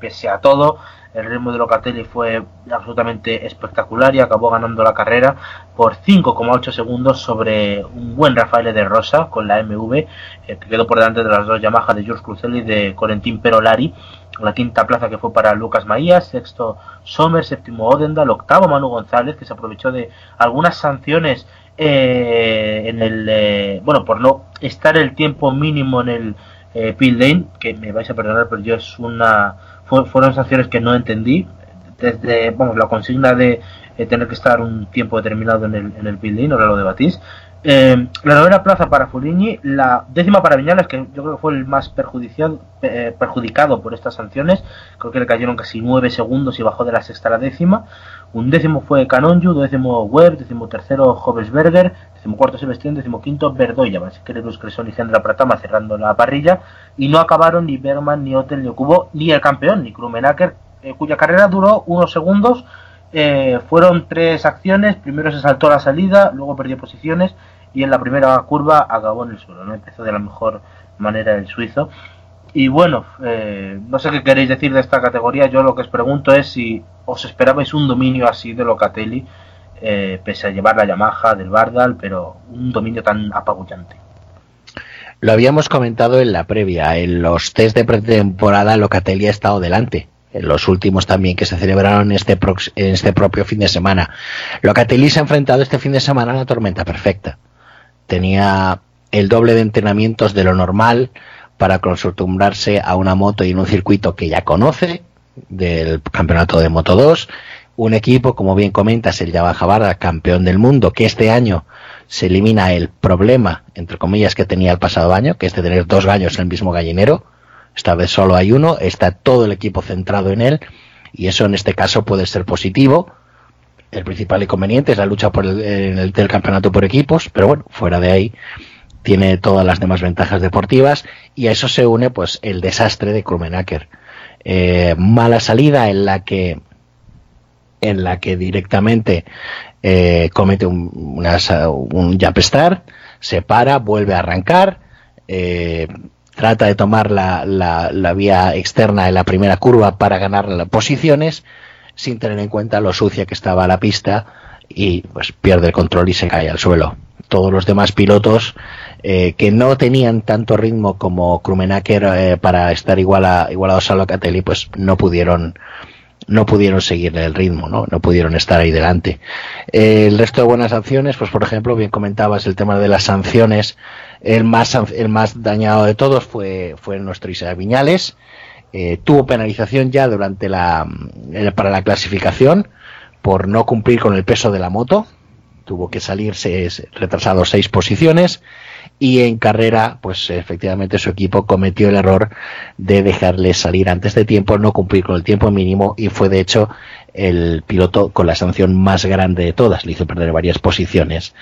pese a todo, el ritmo de Locatelli fue absolutamente espectacular y acabó ganando la carrera por 5,8 segundos sobre un buen Rafael de Rosa con la MV, eh, que quedó por delante de las dos Yamaha de George Cruzelli y de Corentin Perolari. La quinta plaza que fue para Lucas Maías, sexto Sommer, séptimo Odendal, octavo Manu González, que se aprovechó de algunas sanciones eh, en el eh, bueno por no estar el tiempo mínimo en el eh, Lane, que me vais a perdonar, pero yo es una fueron sanciones que no entendí. Desde vamos, la consigna de eh, tener que estar un tiempo determinado en el, en el building, ahora lo debatís. Eh, la novena plaza para Fuligni, la décima para Viñales, que yo creo que fue el más perjudiciado, eh, perjudicado por estas sanciones, creo que le cayeron casi nueve segundos y bajó de la sexta a la décima. Un décimo fue Canonju, décimo Webb, décimo tercero Jovesberger, décimo cuarto Sebastián, décimo quinto Verdoya, Luz Cresón y Sandra Pratama cerrando la parrilla, y no acabaron ni Bergman, ni Hotel, ni Okubo, ni el campeón, ni Krumenacker, eh, cuya carrera duró unos segundos. fueron tres acciones, primero se saltó la salida, luego perdió posiciones y en la primera curva acabó en el suelo, ¿no? Empezó de la mejor manera el suizo. Y bueno, eh, no sé qué queréis decir de esta categoría, yo lo que os pregunto es si os esperabais un dominio así de Locatelli, eh, pese a llevar la Yamaha del Bardal, pero un dominio tan apabullante. Lo habíamos comentado en la previa, en los test de pretemporada Locatelli ha estado delante, en los últimos también que se celebraron este, en este propio fin de semana. Locatelli se ha enfrentado este fin de semana a la tormenta perfecta tenía el doble de entrenamientos de lo normal para acostumbrarse a una moto y en un circuito que ya conoce del campeonato de Moto 2, un equipo, como bien comentas, el Yamaha Barra, campeón del mundo, que este año se elimina el problema, entre comillas, que tenía el pasado año, que es de tener dos gallos en el mismo gallinero, esta vez solo hay uno, está todo el equipo centrado en él, y eso en este caso puede ser positivo, el principal inconveniente es la lucha por el, del campeonato por equipos, pero bueno, fuera de ahí tiene todas las demás ventajas deportivas y a eso se une pues el desastre de Krumenacker. Eh, mala salida en la que en la que directamente eh, comete un, un jump se para, vuelve a arrancar, eh, trata de tomar la, la, vía externa en la primera curva para ganar las posiciones, sin tener en cuenta lo sucia que estaba la pista y pues pierde el control y se cae al suelo. Todos los demás pilotos eh, que no tenían tanto ritmo como Krumenacker eh, para estar igual a, igualados a Locatelli, pues no pudieron no pudieron seguirle el ritmo, ¿no? no pudieron estar ahí delante. Eh, el resto de buenas sanciones, pues por ejemplo, bien comentabas el tema de las sanciones, el más, el más dañado de todos fue, fue nuestro Isaac Viñales, tuvo penalización ya durante la, para la clasificación por no cumplir con el peso de la moto, tuvo que salirse retrasado seis posiciones y en carrera, pues efectivamente su equipo cometió el error de dejarle salir antes de tiempo, no cumplir con el tiempo mínimo y fue de hecho el piloto con la sanción más grande de todas, le hizo perder varias posiciones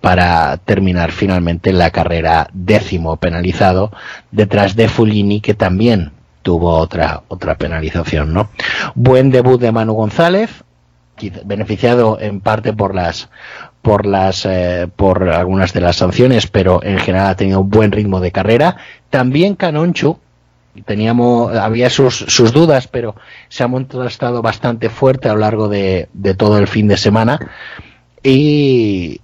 para terminar finalmente la carrera décimo penalizado detrás de Fulini que también tuvo otra otra penalización, ¿no? Buen debut de Manu González, beneficiado en parte por las por las eh, por algunas de las sanciones, pero en general ha tenido un buen ritmo de carrera. También Canonchu teníamos había sus, sus dudas, pero se ha mostrado bastante fuerte a lo largo de, de todo el fin de semana. Y,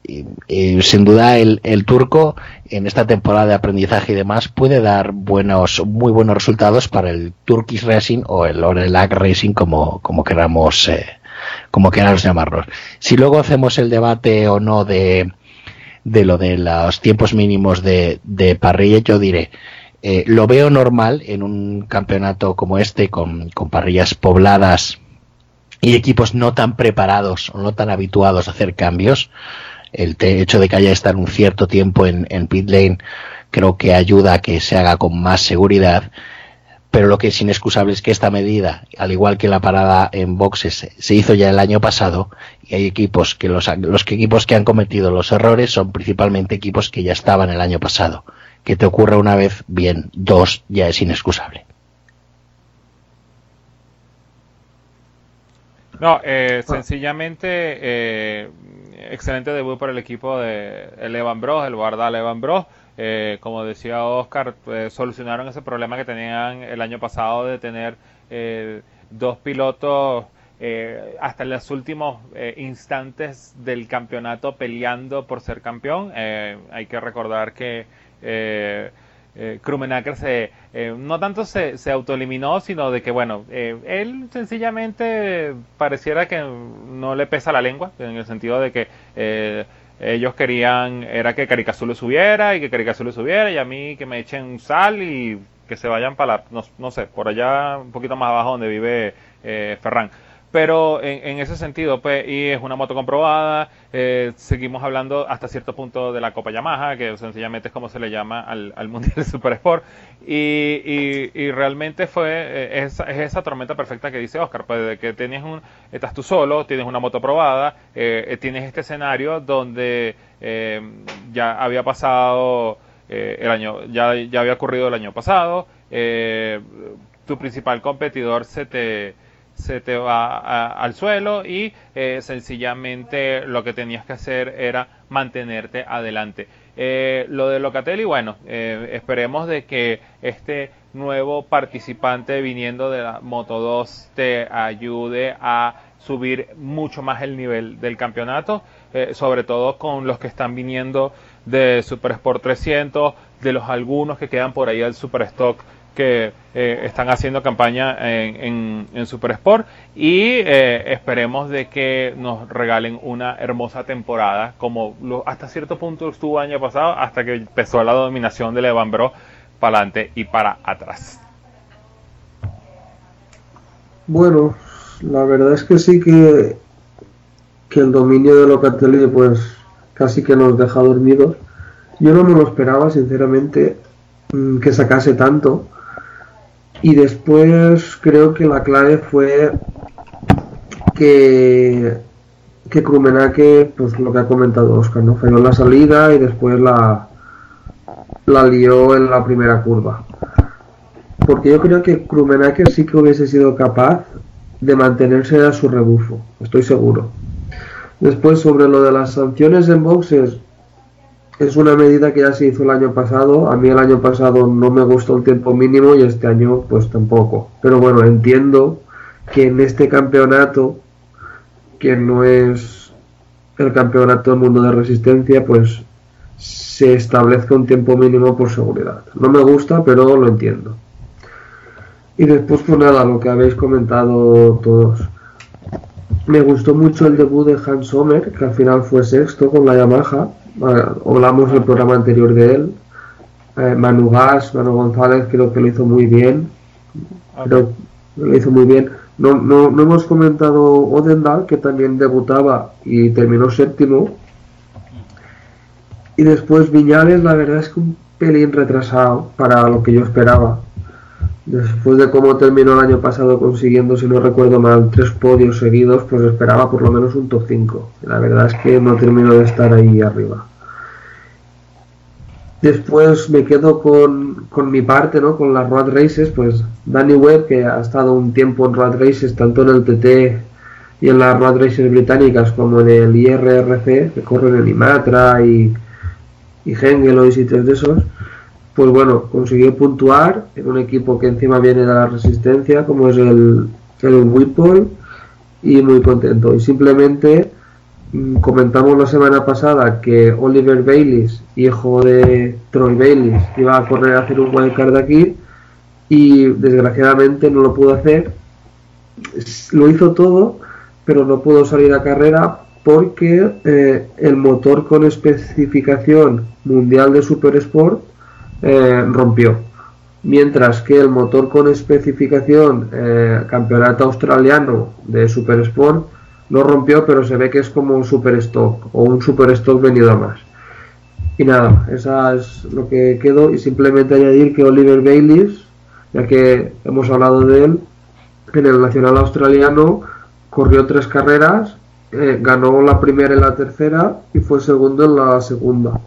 sin duda el, el, turco en esta temporada de aprendizaje y demás puede dar buenos muy buenos resultados para el Turkish Racing o el Orelac Racing como, como queramos eh, como queramos llamarlos. Si luego hacemos el debate o no de, de lo de los tiempos mínimos de, de parrilla, yo diré, eh, lo veo normal en un campeonato como este, con, con parrillas pobladas y equipos no tan preparados o no tan habituados a hacer cambios. El hecho de que haya estar un cierto tiempo en, en pit lane creo que ayuda a que se haga con más seguridad pero lo que es inexcusable es que esta medida, al igual que la parada en boxes, se hizo ya el año pasado y hay equipos que los, los equipos que han cometido los errores son principalmente equipos que ya estaban el año pasado. Que te ocurra una vez, bien, dos ya es inexcusable. No, eh, sencillamente eh, excelente debut por el equipo de Evan Bros, el Bardal Evan Bros eh, como decía Oscar, eh, solucionaron ese problema que tenían el año pasado de tener eh, dos pilotos hasta los últimos instantes del campeonato peleando por ser campeón. hay que recordar que eh, Krumenacker se, no tanto se, se autoeliminó, sino de que, bueno, él sencillamente pareciera que no le pesa la lengua, en el sentido de que ellos querían, era que Caricazul subiera y que Caricazul subiera y a mí que me echen sal y que se vayan para la, no, sé, por allá un poquito más abajo donde vive eh, Ferran. Pero en, ese sentido, pues, y es una moto comprobada, eh, seguimos hablando hasta cierto punto de la Copa Yamaha, que sencillamente es como se le llama al, Mundial de Super Sport, y, y, realmente fue, eh, es, esa tormenta perfecta que dice Oscar, pues de que tienes un, estás tú solo, tienes una moto probada, eh, tienes este escenario donde ya había pasado el año, ya, ya había ocurrido el año pasado, tu principal competidor se te se te va al suelo y eh, sencillamente lo que tenías que hacer era mantenerte adelante. Eh, lo de Locatelli, bueno, eh, esperemos de que este nuevo participante viniendo de la Moto 2 te ayude a subir mucho más el nivel del campeonato, sobre todo con los que están viniendo de Super Sport 300, de los algunos que quedan por ahí al Super Stock que eh, están haciendo campaña en, en, Super Sport y eh, esperemos de que nos regalen una hermosa temporada como hasta cierto punto estuvo año pasado hasta que empezó la dominación de Evan Bro para adelante y para atrás. Bueno, la verdad es que sí que, que el dominio de Locatelli pues casi que nos deja dormidos. Yo no me lo esperaba sinceramente mm, que sacase tanto y después creo que la clave fue que, que Krumenake, pues lo que ha comentado Oscar, ¿no? Falló la salida y después la, la lió en la primera curva. Porque yo creo que Krumenake sí que hubiese sido capaz de mantenerse a su rebufo, estoy seguro. Después sobre lo de las sanciones en boxes, es una medida que ya se hizo el año pasado. A mí el año pasado no me gustó el tiempo mínimo y este año pues tampoco. Pero bueno, entiendo que en este campeonato, que no es el campeonato del mundo de resistencia, pues se establezca un tiempo mínimo por seguridad. No me gusta, pero lo entiendo. Y después, pues nada, lo que habéis comentado todos. Me gustó mucho el debut de Hans Sommer, que al final fue sexto con la Yamaha. Hablamos el programa anterior de él. Eh, Manu Gas, Manu González, creo que lo hizo muy bien. Creo que lo hizo muy bien. No, no, no hemos comentado Odendal, que también debutaba y terminó séptimo. Y después Viñales, la verdad es que un pelín retrasado para lo que yo esperaba. Después de cómo terminó el año pasado consiguiendo, si no recuerdo mal, tres podios seguidos, pues esperaba por lo menos un top 5. La verdad es que no terminó de estar ahí arriba. Después me quedo con, con mi parte, ¿no? Con las Road Races, pues Danny Webb, que ha estado un tiempo en Road Races, tanto en el TT y en las Road Races británicas como en el IRRC, que corren en Imatra y, y Hengelo y sitios de esos pues bueno, consiguió puntuar en un equipo que encima viene de la resistencia, como es el, el Whipple, y muy contento. Y simplemente mm, comentamos la semana pasada que Oliver Bayliss, hijo de Troy Bayliss, iba a correr a hacer un wildcard aquí, y desgraciadamente no lo pudo hacer. Lo hizo todo, pero no pudo salir a carrera porque eh, el motor con especificación mundial de Super Sport eh, rompió. Mientras que el motor con especificación eh, campeonato australiano de Super Sport no rompió, pero se ve que es como un Super Stock o un Super Stock venido a más. Y nada, esa es lo que quedó. Y simplemente añadir que Oliver Bayliss, ya que hemos hablado de él, en el Nacional Australiano corrió tres carreras, eh, ganó la primera y la tercera y fue segundo en la segunda.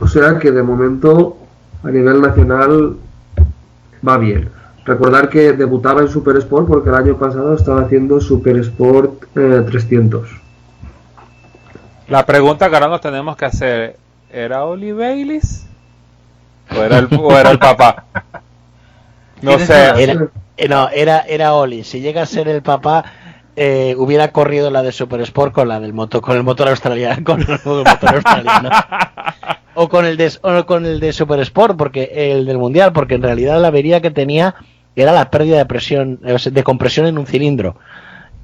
O sea que de momento a nivel nacional va bien. Recordar que debutaba en Super Sport porque el año pasado estaba haciendo Super Sport 300. Eh, La pregunta que ahora nos tenemos que hacer, ¿era Oli Baylis? ¿O era el, o era el papá? No sé. Era, no, era, era Oli. Si llega a ser el papá, eh, hubiera corrido la de Super Sport con la del motor, con el motor australiano, con el motor australiano. o con el de con el de Super Sport porque el del mundial porque en realidad la avería que tenía era la pérdida de presión de compresión en un cilindro.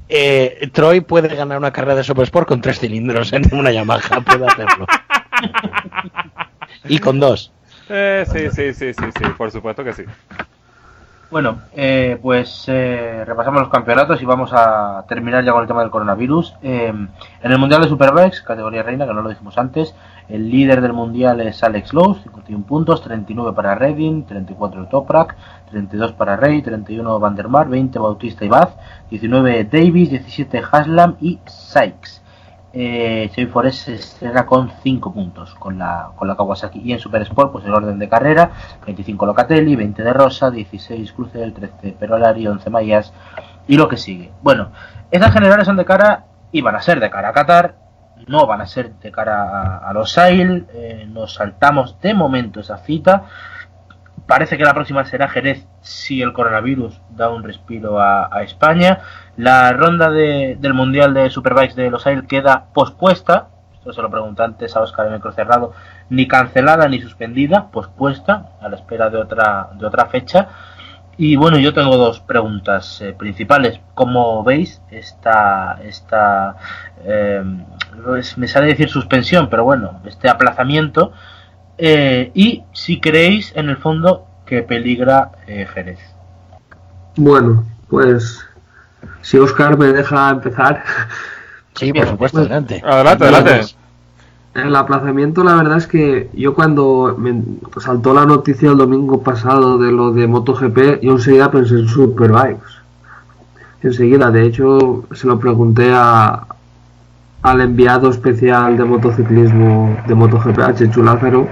Eh, Troy puede ganar una carrera de Super Sport con tres cilindros en una Yamaha puede hacerlo. Y con dos. Eh, sí sí sí sí sí por supuesto que sí. Bueno, eh, pues eh, repasamos los campeonatos y vamos a terminar ya con el tema del coronavirus. Eh, en el Mundial de Superbikes, categoría reina, que no lo dijimos antes, el líder del Mundial es Alex Lowe, 51 puntos, 39 para Redding, 34 Toprak, 32 para Rey, 31 Van der Mar, 20 Bautista y Baz, 19 Davis, 17 Haslam y Sykes. Eh, Chevy Forest se estrena con 5 puntos con la, con la Kawasaki. Y en Super Sport pues el orden de carrera 25 Locatelli, 20 de Rosa 16 Cruzel, 13 Perolari 11 Mayas y lo que sigue. Bueno, esas generales son de cara y van a ser de cara a Qatar no van a ser de cara a, los Sail eh, nos saltamos de momento esa cita parece que la próxima será Jerez si el coronavirus da un respiro a, España. La ronda del Mundial de Superbikes de Los Aires queda pospuesta. Esto se lo pregunté antes a Oscar en el cerrado. Ni cancelada ni suspendida, pospuesta a la espera de otra, de otra fecha. Y bueno, yo tengo dos preguntas eh, principales. Como veis, esta, esta eh, me sale decir suspensión, pero bueno, este aplazamiento eh, y si creéis en el fondo que peligra eh, Jerez. Bueno, pues si Oscar me deja empezar. Sí, por supuesto, adelante. Adelante, adelante. El aplazamiento, la verdad es que yo cuando me saltó la noticia el domingo pasado de lo de MotoGP, yo enseguida pensé en Superbikes. Enseguida, de hecho, se lo pregunté a, al enviado especial de motociclismo de MotoGP, a Chechu Lázaro,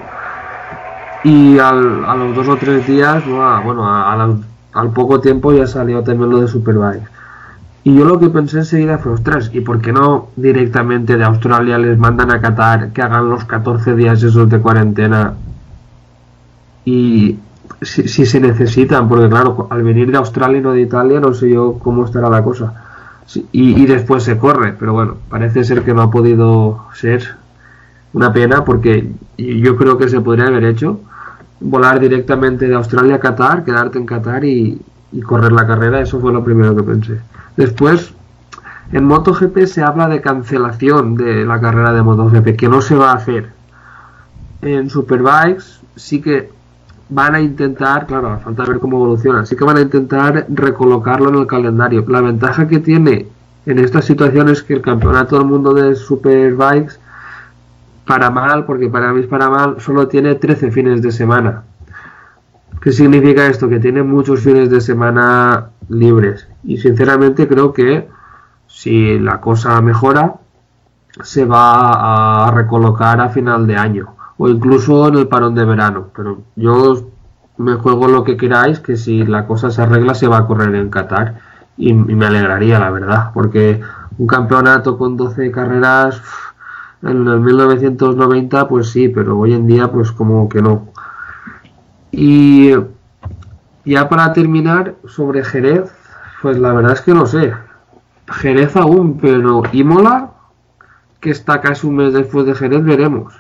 y al, a los dos o tres días, bueno, al poco tiempo ya salió también lo de Superbike. Y yo lo que pensé enseguida fue, ostras, ¿y por qué no directamente de Australia les mandan a Qatar que hagan los 14 días esos de cuarentena? Y si, si se necesitan, porque claro, al venir de Australia y no de Italia, no sé yo cómo estará la cosa. Y, y después se corre, pero bueno, parece ser que no ha podido ser una pena porque yo creo que se podría haber hecho volar directamente de Australia a Qatar, quedarte en Qatar y, y correr la carrera, eso fue lo primero que pensé. Después, en MotoGP se habla de cancelación de la carrera de MotoGP, que no se va a hacer. En Superbikes sí que van a intentar, claro, falta ver cómo evoluciona, sí que van a intentar recolocarlo en el calendario. La ventaja que tiene en esta situación es que el campeonato del mundo de Superbikes, para mal, porque para mí es para mal, solo tiene 13 fines de semana. ¿Qué significa esto? Que tiene muchos fines de semana libres. Y sinceramente creo que si la cosa mejora, se va a recolocar a final de año o incluso en el parón de verano. Pero yo me juego lo que queráis, que si la cosa se arregla se va a correr en Qatar y, me alegraría, la verdad, porque un campeonato con 12 carreras en el 1990 pues sí, pero hoy en día pues como que no. Y ya para terminar sobre Jerez, pues la verdad es que no sé. Jerez aún, pero Imola, que está casi un mes después de Jerez, veremos.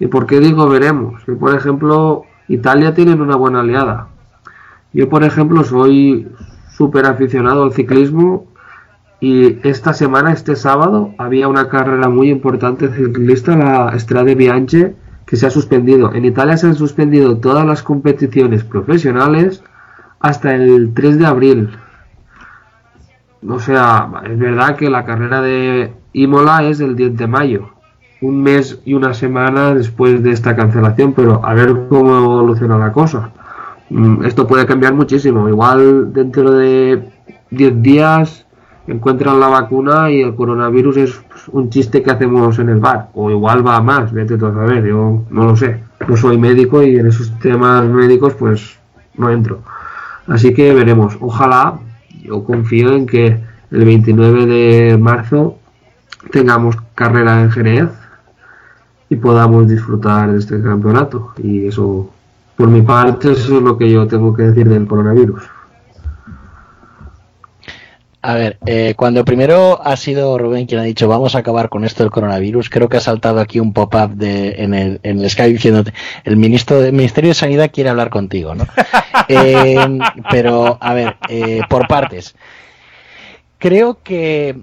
¿Y por qué digo veremos? Que por ejemplo, Italia tienen una buena aliada. Yo, por ejemplo, soy súper aficionado al ciclismo y esta semana, este sábado, había una carrera muy importante ciclista, la Strade Bianche, que se ha suspendido. En Italia se han suspendido todas las competiciones profesionales hasta el 3 de abril. O sea, es verdad que la carrera de Imola es el 10 de mayo, un mes y una semana después de esta cancelación, pero a ver cómo evoluciona la cosa. Mm, Esto puede cambiar muchísimo. Igual dentro de 10 días encuentran la vacuna y el coronavirus es un chiste que hacemos en el bar. O igual va a más, vete tú a saber, yo no lo sé. No soy médico y en esos temas médicos pues no entro. Así que veremos. Ojalá, yo confío en que el 29 de marzo tengamos carrera en Jerez y podamos disfrutar de este campeonato. Y eso, por mi parte, eso es lo que yo tengo que decir del coronavirus. A ver, eh, cuando primero ha sido Rubén quien ha dicho vamos a acabar con esto del coronavirus, creo que ha saltado aquí un pop-up en, el, en el Skype diciéndote el ministro del Ministerio de Sanidad quiere hablar contigo, ¿no? Eh, pero, a ver, eh, por partes. Creo que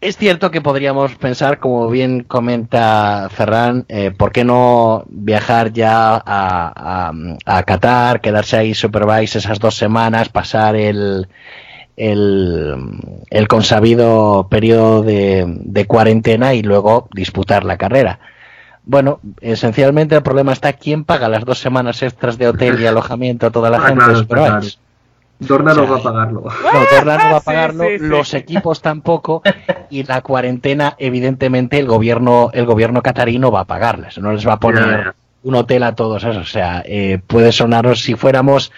es cierto que podríamos pensar, como bien comenta Ferran, eh, ¿por qué no viajar ya a, a, a Qatar, quedarse ahí Supervise esas dos semanas, pasar el, el, el consabido periodo de, de, cuarentena y luego disputar la carrera. Bueno, esencialmente el problema está quién paga las dos semanas extras de hotel y alojamiento a toda la ah, gente claro, de Supervise. Dorna o sea, no va a pagarlo. No, Dorna no va a pagarlo, sí, sí, los sí. equipos tampoco y la cuarentena, evidentemente, el gobierno, el gobierno catarí no va a pagarles, no les va a poner yeah, yeah. un hotel a todos esos. O sea, eh, puede sonaros si fuéramos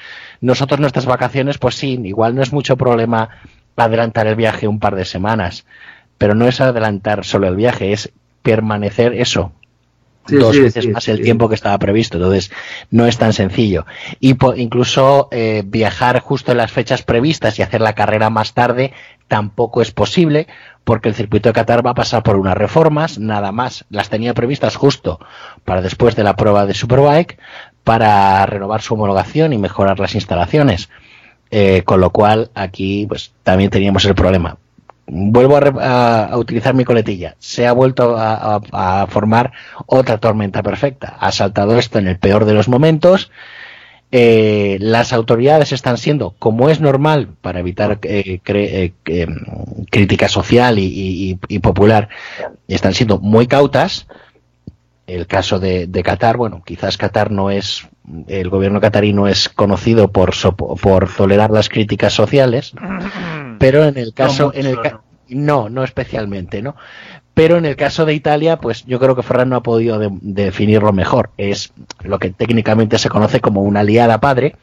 nosotros nuestras vacaciones, pues sí, igual no es mucho problema adelantar el viaje un par de semanas, pero no es adelantar solo el viaje, es permanecer eso, Sí, dos sí, veces sí, más el tiempo que estaba previsto, entonces no es tan sencillo. Y incluso eh, viajar justo en las fechas previstas y hacer la carrera más tarde tampoco es posible, porque el circuito de Qatar va a pasar por unas reformas, nada más. Las tenía previstas justo para después de la prueba de Superbike, para renovar su homologación y mejorar las instalaciones. Eh, con lo cual aquí pues también teníamos el problema vuelvo a, a, a, utilizar mi coletilla, se ha vuelto a, formar otra tormenta perfecta. Ha saltado esto en el peor de los momentos. Eh, las autoridades están siendo, como es normal, para evitar eh, eh, crítica social y, y, popular, están siendo muy cautas. El caso de, de Qatar, bueno, quizás Qatar no es, el gobierno catarí no es conocido por, por tolerar las críticas sociales, pero en el caso, no, en el no, no especialmente, ¿no? Pero en el caso de Italia, pues yo creo que Ferran no ha podido definirlo mejor. Es lo que técnicamente se conoce como una aliada padre.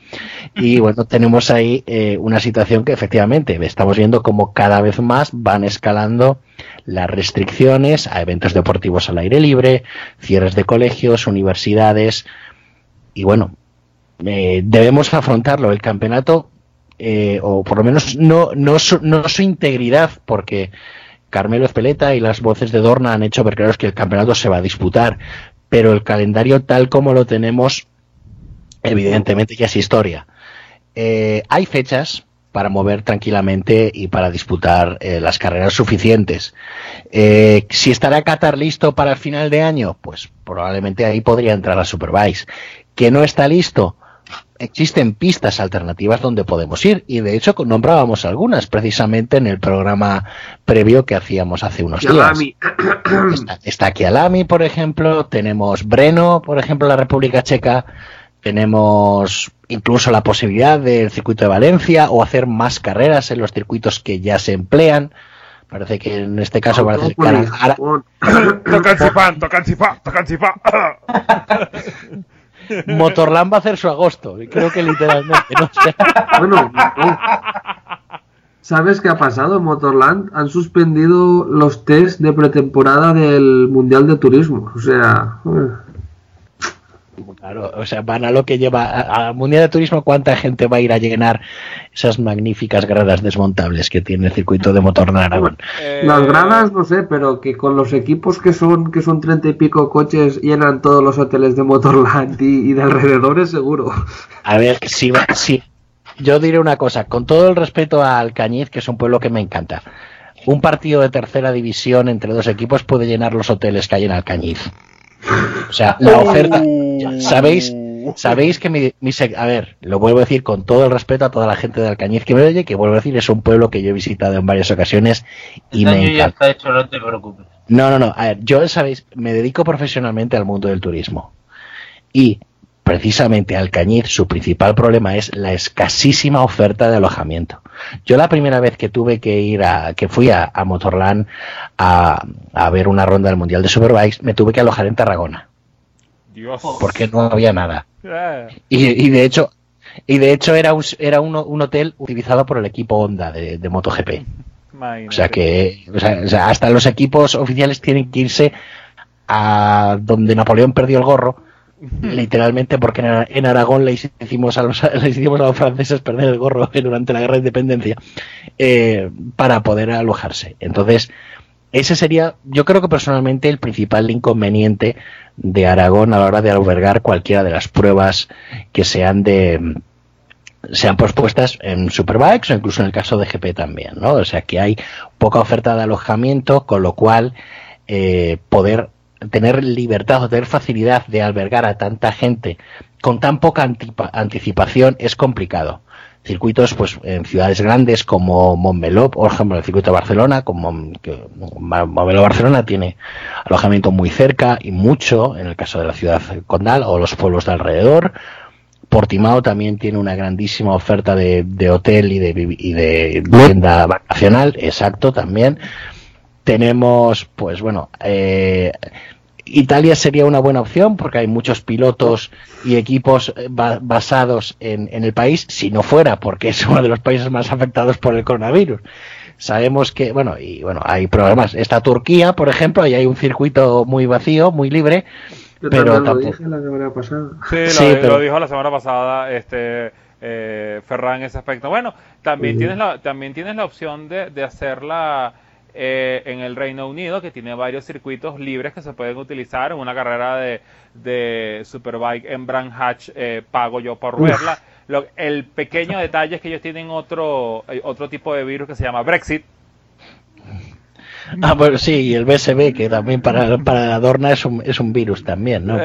Y bueno, tenemos ahí eh, una situación que efectivamente estamos viendo como cada vez más van escalando las restricciones a eventos deportivos al aire libre, cierres de colegios, universidades. Y bueno, eh, debemos afrontarlo. El campeonato, eh, o por lo menos no, no, no su integridad, porque Carmelo Espeleta y las voces de Dorna han hecho ver claro que el campeonato se va a disputar, pero el calendario tal como lo tenemos, evidentemente ya es historia. Eh, hay fechas para mover tranquilamente y para disputar eh, las carreras suficientes. Eh, si estará Qatar listo para el final de año, pues probablemente ahí podría entrar la Superbike. Que no está listo, existen pistas alternativas donde podemos ir y de hecho nombrábamos algunas precisamente en el programa previo que hacíamos hace unos días. Está, está aquí Alami, por ejemplo, tenemos Breno, por ejemplo, la República Checa, tenemos incluso la posibilidad del circuito de Valencia o hacer más carreras en los circuitos que ya se emplean. Parece que en este caso parece que tocan tocan tocan Motorland va a hacer su agosto, y creo que literalmente, no Bueno, ¿sabes qué ha pasado en Motorland? Han suspendido los test de pretemporada del Mundial de Turismo, o sea... Claro, o sea, van a lo que lleva al Mundial de Turismo, ¿cuánta gente va a ir a llenar esas magníficas gradas desmontables que tiene el circuito de motor Aragón? Eh, Las gradas no sé, pero que con los equipos que son que son treinta y pico coches llenan todos los hoteles de Motorland y, de alrededores seguro. A ver, si va, sí. Yo diré una cosa, con todo el respeto a Alcañiz, que es un pueblo que me encanta. Un partido de tercera división entre dos equipos puede llenar los hoteles que hay en Alcañiz. O sea, la oferta. ¿Sabéis? Sabéis que mi, a ver, lo vuelvo a decir con todo el respeto a toda la gente de Alcañiz que me oye, que vuelvo a decir, es un pueblo que yo he visitado en varias ocasiones y este me encanta. Ya está hecho, no te preocupes. No, no, no, a ver, yo sabéis, me dedico profesionalmente al mundo del turismo. Y precisamente Alcañiz, su principal problema es la escasísima oferta de alojamiento. Yo la primera vez que tuve que ir a, que fui a, Motorland a, a, ver una ronda del Mundial de Superbikes, me tuve que alojar en Tarragona. Dios. Porque no había nada. Y, de hecho, y de hecho era un, era un, un hotel utilizado por el equipo Honda de, de MotoGP. O sea que o sea, hasta los equipos oficiales tienen que irse a donde Napoleón perdió el gorro literalmente porque en Aragón le hicimos a los, hicimos a los franceses perder el gorro durante la guerra de independencia eh, para poder alojarse. Entonces, ese sería, yo creo que personalmente, el principal inconveniente de Aragón a la hora de albergar cualquiera de las pruebas que sean de sean pospuestas en Superbikes o incluso en el caso de GP también, ¿no? O sea que hay poca oferta de alojamiento, con lo cual eh, poder tener libertad o tener facilidad de albergar a tanta gente con tan poca anticipación es complicado. Circuitos, pues, en ciudades grandes como Montmeló, por ejemplo, el circuito de Barcelona, como Montmeló Barcelona tiene alojamiento muy cerca y mucho, en el caso de la ciudad condal o los pueblos de alrededor. Portimao también tiene una grandísima oferta de, hotel y de, y de vivienda vacacional, exacto, también. Tenemos, pues bueno, eh, Italia sería una buena opción porque hay muchos pilotos y equipos eh, basados en, el país, si no fuera porque es uno de los países más afectados por el coronavirus. Sabemos que, bueno, y bueno, hay problemas. Está Turquía, por ejemplo, y hay un circuito muy vacío, muy libre. pero lo dije la semana pasada. Sí, lo, dijo la semana pasada este eh, Ferran en ese aspecto. Bueno, también, tienes, la, también tienes la opción de, de hacerla eh, en el Reino Unido, que tiene varios circuitos libres que se pueden utilizar en una carrera de, de Superbike en Brand Hatch, eh, pago yo por verla. el pequeño detalle es que ellos tienen otro, eh, otro tipo de virus que se llama Brexit, Ah, bueno, sí, y el BSB, que también para, para Adorna es un, es un virus también, ¿no?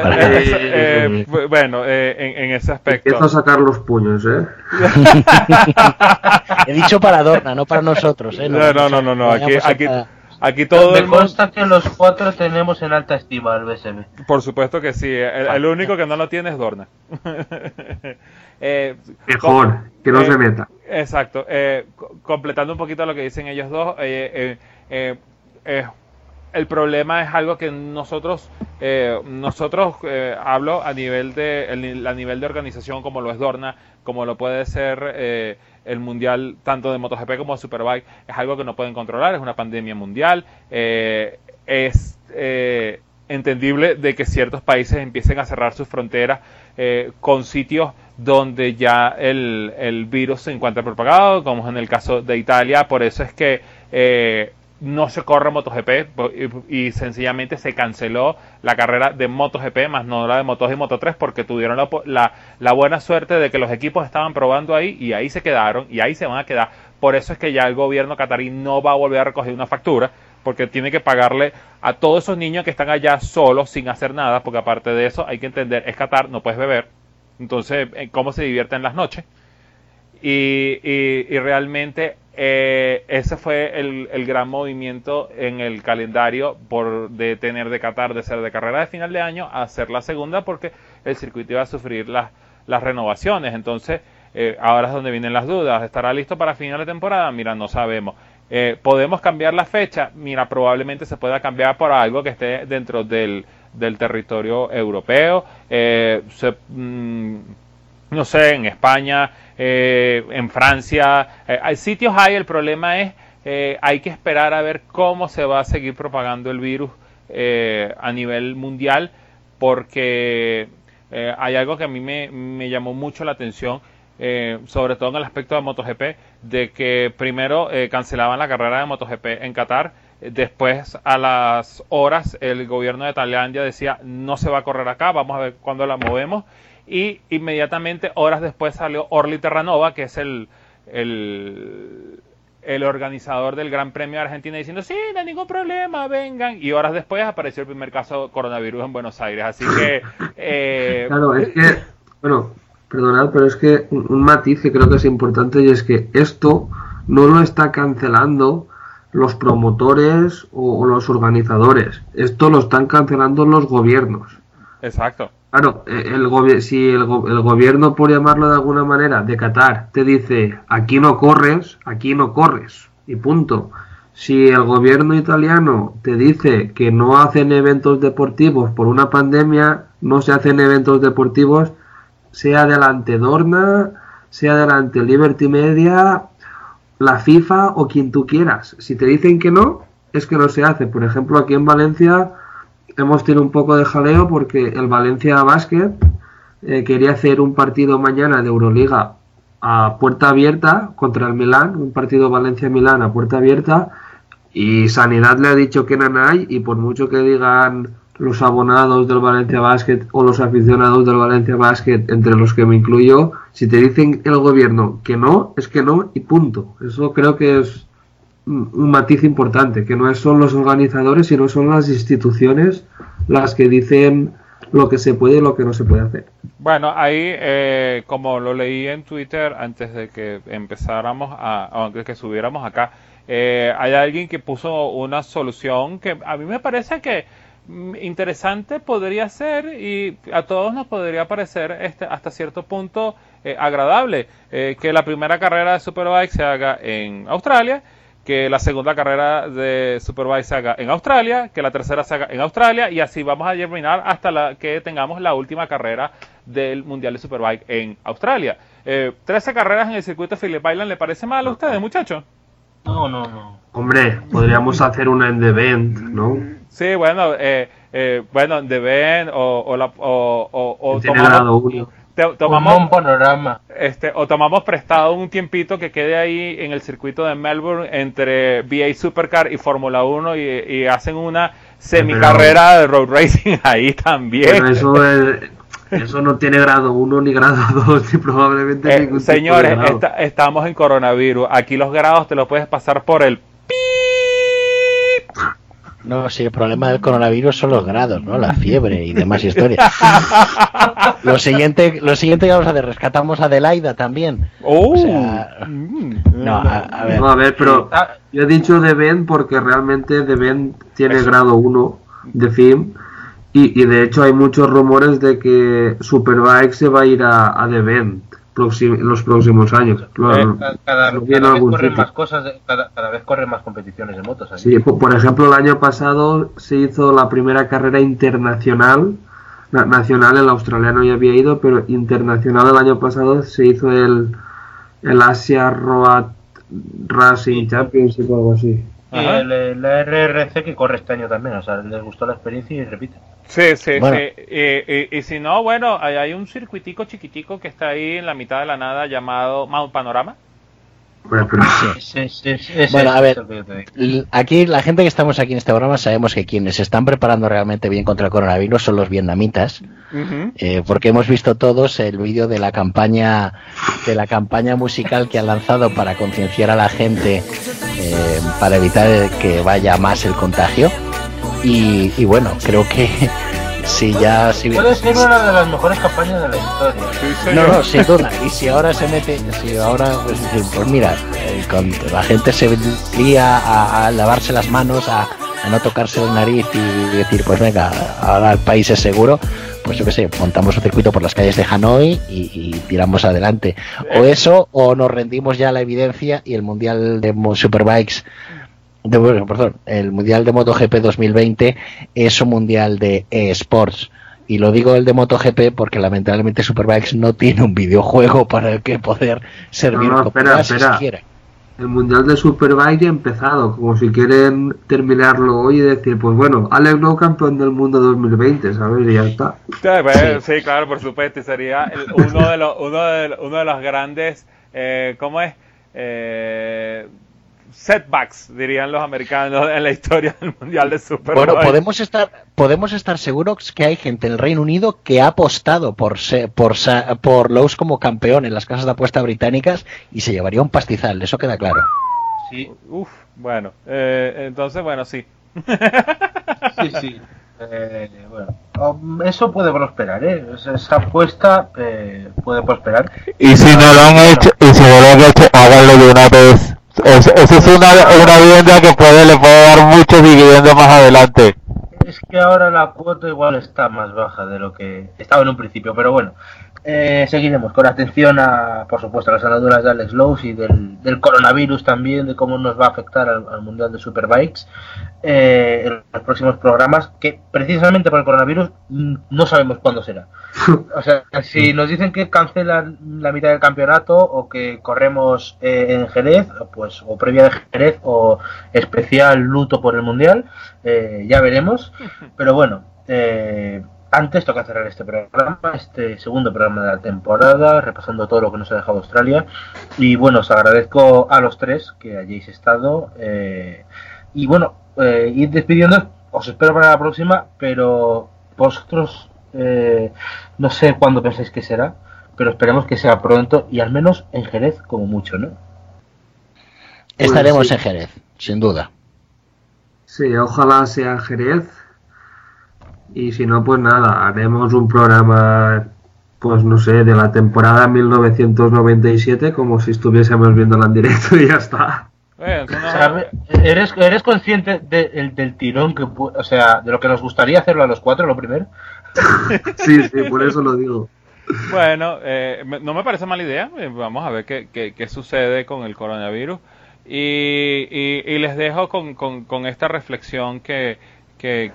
bueno, en, ese aspecto. Empiezo a sacar los puños, ¿eh? He dicho para Adorna, no para nosotros, ¿eh? No, no, no, no, Aquí, aquí, aquí todo Me consta que los cuatro tenemos en alta estima el BSB. Por supuesto que sí, el, único que no lo tiene es Dorna. Mejor, que no se meta. Exacto. completando un poquito lo que dicen ellos dos, eh, el problema es algo que nosotros, eh, nosotros eh, hablo a nivel de a nivel de organización como lo es Dorna, como lo puede ser eh, el mundial tanto de MotoGP como de Superbike, es algo que no pueden controlar, es una pandemia mundial, es entendible de que ciertos países empiecen a cerrar sus fronteras con sitios donde ya el, el, virus se encuentra propagado, como es en el caso de Italia, por eso es que no se corre MotoGP y, sencillamente se canceló la carrera de MotoGP más no la de Moto y Moto 3 porque tuvieron la, la, buena suerte de que los equipos estaban probando ahí y ahí se quedaron y ahí se van a quedar. Por eso es que ya el gobierno catarí no va a volver a recoger una factura porque tiene que pagarle a todos esos niños que están allá solos sin hacer nada porque aparte de eso hay que entender, es Qatar, no puedes beber. Entonces, eh, ¿cómo se divierten las noches? Y, y, y realmente eh, ese fue el, gran movimiento en el calendario por de tener de Qatar de ser de carrera de final de año a ser la segunda porque el circuito iba a sufrir las, las renovaciones. Entonces, eh, ahora es donde vienen las dudas. ¿Estará listo para final de temporada? Mira, no sabemos. Eh, ¿Podemos cambiar la fecha? Mira, probablemente se pueda cambiar por algo que esté dentro del, del territorio europeo. Se, mm, no sé, en España, eh, en Francia, eh, hay sitios hay, el problema es, eh, hay que esperar a ver cómo se va a seguir propagando el virus a nivel mundial, porque hay algo que a mí me, me llamó mucho la atención, sobre todo en el aspecto de MotoGP, de que primero cancelaban la carrera de MotoGP en Qatar, después a las horas el gobierno de Tailandia decía no se va a correr acá, vamos a ver cuándo la movemos y inmediatamente horas después salió Orly Terranova, que es el, el, organizador del Gran Premio de Argentina, diciendo, sí, no hay ningún problema, vengan. Y horas después apareció el primer caso coronavirus en Buenos Aires. Así que... Eh, claro, es que, bueno, perdonad, pero es que un, matiz que creo que es importante y es que esto no lo está cancelando los promotores o los organizadores. Esto lo están cancelando los gobiernos. Exacto. Claro, eh, el si el, el, gobierno, por llamarlo de alguna manera, de Qatar, te dice aquí no corres, aquí no corres, y punto. Si el gobierno italiano te dice que no hacen eventos deportivos por una pandemia, no se hacen eventos deportivos, sea delante Dorna, sea delante Liberty Media, la FIFA o quien tú quieras. Si te dicen que no, es que no se hace. Por ejemplo, aquí en Valencia hemos tenido un poco de jaleo porque el Valencia Basket eh, quería hacer un partido mañana de Euroliga a puerta abierta contra el Milán, un partido Valencia-Milán a puerta abierta, y Sanidad le ha dicho que no hay, y por mucho que digan los abonados del Valencia Basket o los aficionados del Valencia Basket, entre los que me incluyo, si te dicen el gobierno que no, es que no y punto. Eso creo que es un matiz importante, que no son los organizadores, sino son las instituciones las que dicen lo que se puede y lo que no se puede hacer. Bueno, ahí, eh, como lo leí en Twitter antes de que empezáramos, a, antes de que subiéramos acá, eh, hay alguien que puso una solución que a mí me parece que interesante podría ser y a todos nos podría parecer este, hasta cierto punto eh, agradable que la primera carrera de Superbike se haga en Australia que la segunda carrera de Superbike se haga en Australia, que la tercera se haga en Australia y así vamos a terminar hasta la, que tengamos la última carrera del Mundial de Superbike en Australia. Eh, 13 carreras en el circuito de Phillip Island, ¿le parece mal a ustedes, muchachos? No, no, no. Hombre, podríamos hacer una en The Bend, ¿no? Sí, bueno, eh, eh, bueno, The Bend o, o, la, o, o, tomamos un panorama. Este, o tomamos prestado un tiempito que quede ahí en el circuito de Melbourne entre VA Supercar y Fórmula 1 y, hacen una semicarrera de road racing ahí también. eso, eso no tiene grado 1 ni grado 2 ni probablemente eh, ningún Señores, estamos en coronavirus. Aquí los grados te los puedes pasar por el no, si el problema del coronavirus son los grados, ¿no? La fiebre y demás historias. lo siguiente, lo siguiente que vamos a hacer, rescatamos a Adelaida también. Oh. Mm. no, a, ver. No, a ver, pero yo he dicho de Ben porque realmente de Ben tiene grado 1 de FIM y, y, de hecho hay muchos rumores de que Superbike se va a ir a, a The los próximos años. Cada, vez corren más cosas, cada, vez corren más competiciones de motos. Sí, por ejemplo, el año pasado se hizo la primera carrera internacional, nacional, el australiano ya había ido, pero internacional el año pasado se hizo el, el Asia Road Racing Championship o algo así. Y el, la RRC que corre este año también, o sea, les gustó la experiencia y repite. Sí, sí, sí. Y, si no, bueno, hay, hay, un circuitico chiquitico que está ahí en la mitad de la nada llamado Mount Panorama. Bueno, a ver, aquí la gente que estamos aquí en este programa sabemos que quienes se están preparando realmente bien contra el coronavirus son los vietnamitas, eh, porque hemos visto todos el vídeo de la campaña de la campaña musical que han lanzado para concienciar a la gente eh, para evitar que vaya más el contagio. y bueno, creo que si ya si puede ser una de las mejores campañas de la historia. No no sin duda. Y si ahora se mete si ahora pues, pues mira eh, la gente se lía a, lavarse las manos a, no tocarse la nariz y decir pues venga ahora el país es seguro pues yo qué sé, montamos un circuito por las calles de Hanoi y, tiramos adelante. O eso, o nos rendimos ya a la evidencia y el Mundial de Superbikes perdón, el Mundial de MotoGP 2020 es un Mundial de eSports. Y lo digo el de MotoGP porque lamentablemente Superbikes no tiene un videojuego para el que poder servir no, espera, espera. El Mundial de Superbike ya ha empezado, como si quieren terminarlo hoy y decir, pues bueno, Alex No campeón del mundo 2020, ¿sabes? Y ya está. Pues, sí, claro, por supuesto, y sería uno, de los, uno, de, uno de los grandes, eh, ¿cómo es? Eh, setbacks, dirían los americanos en la historia del Mundial de Superbike. Bueno, podemos estar, podemos estar seguros que hay gente en el Reino Unido que ha apostado por, por, por Lowe's como campeón en las casas de apuesta británicas y se llevaría un pastizal, eso queda claro. Sí. Uf, bueno, eh, entonces, bueno, sí. sí, sí. Eh, bueno, um, eso puede prosperar, ¿eh? Esa apuesta eh, puede prosperar. Y si no lo han hecho, y si no lo han hecho, háganlo de una vez eso, es una, una vivienda que puede, le puede dar muchos dividendos más adelante. Es que ahora la cuota igual está más baja de lo que estaba en un principio, pero bueno. Eh, seguiremos con atención a, por supuesto, a las andaduras de Alex Lowe y del, coronavirus también, de cómo nos va a afectar al, Mundial de Superbikes eh, en los próximos programas, que precisamente por el coronavirus mm, no sabemos cuándo será. O sea, si nos dicen que cancelan la mitad del campeonato o que corremos eh, en Jerez, pues o previa de Jerez o especial luto por el Mundial, eh, ya veremos. Pero bueno, eh, antes toca cerrar este programa, este segundo programa de la temporada, repasando todo lo que nos ha dejado Australia. Y bueno, os agradezco a los tres que hayáis estado. y bueno, ir despidiendo, os espero para la próxima, pero vosotros eh, no sé cuándo pensáis que será, pero esperemos que sea pronto y al menos en Jerez como mucho, ¿no? Estaremos pues en Jerez, sin duda. Sí, ojalá sea en Jerez. Y si no, pues nada, haremos un programa, pues no sé, de la temporada 1997, como si estuviésemos viéndola en directo y ya está. ¿Eres, ¿Eres consciente del tirón que, o sea, de lo que nos gustaría hacerlo a los cuatro, lo primero? sí, sí, por eso lo digo. Bueno, eh, no me parece mala idea. Eh, vamos a ver qué, qué, sucede con el coronavirus. Y, y, les dejo con, con, esta reflexión que,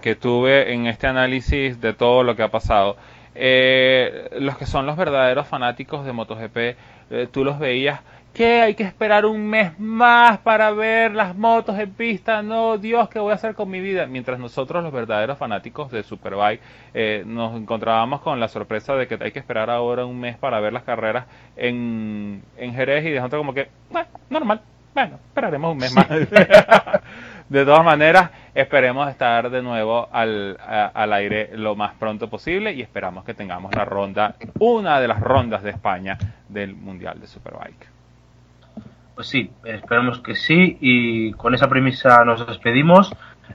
que, tuve en este análisis de todo lo que ha pasado. Eh, los que son los verdaderos fanáticos de MotoGP, tú los veías que hay que esperar un mes más para ver las motos en pista, no, Dios, ¿qué voy a hacer con mi vida? Mientras nosotros, los verdaderos fanáticos de Superbike, eh, nos encontrábamos con la sorpresa de que hay que esperar ahora un mes para ver las carreras en, en Jerez y de nosotros como que, bueno, normal, bueno, esperaremos un mes más. de todas maneras, esperemos estar de nuevo al, al aire lo más pronto posible y esperamos que tengamos la ronda, una de las rondas de España del Mundial de Superbike. Pues sí, esperamos que sí y con esa premisa nos despedimos.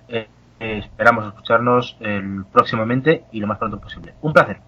Eh, esperamos escucharnos el, próximamente y lo más pronto posible. Un placer.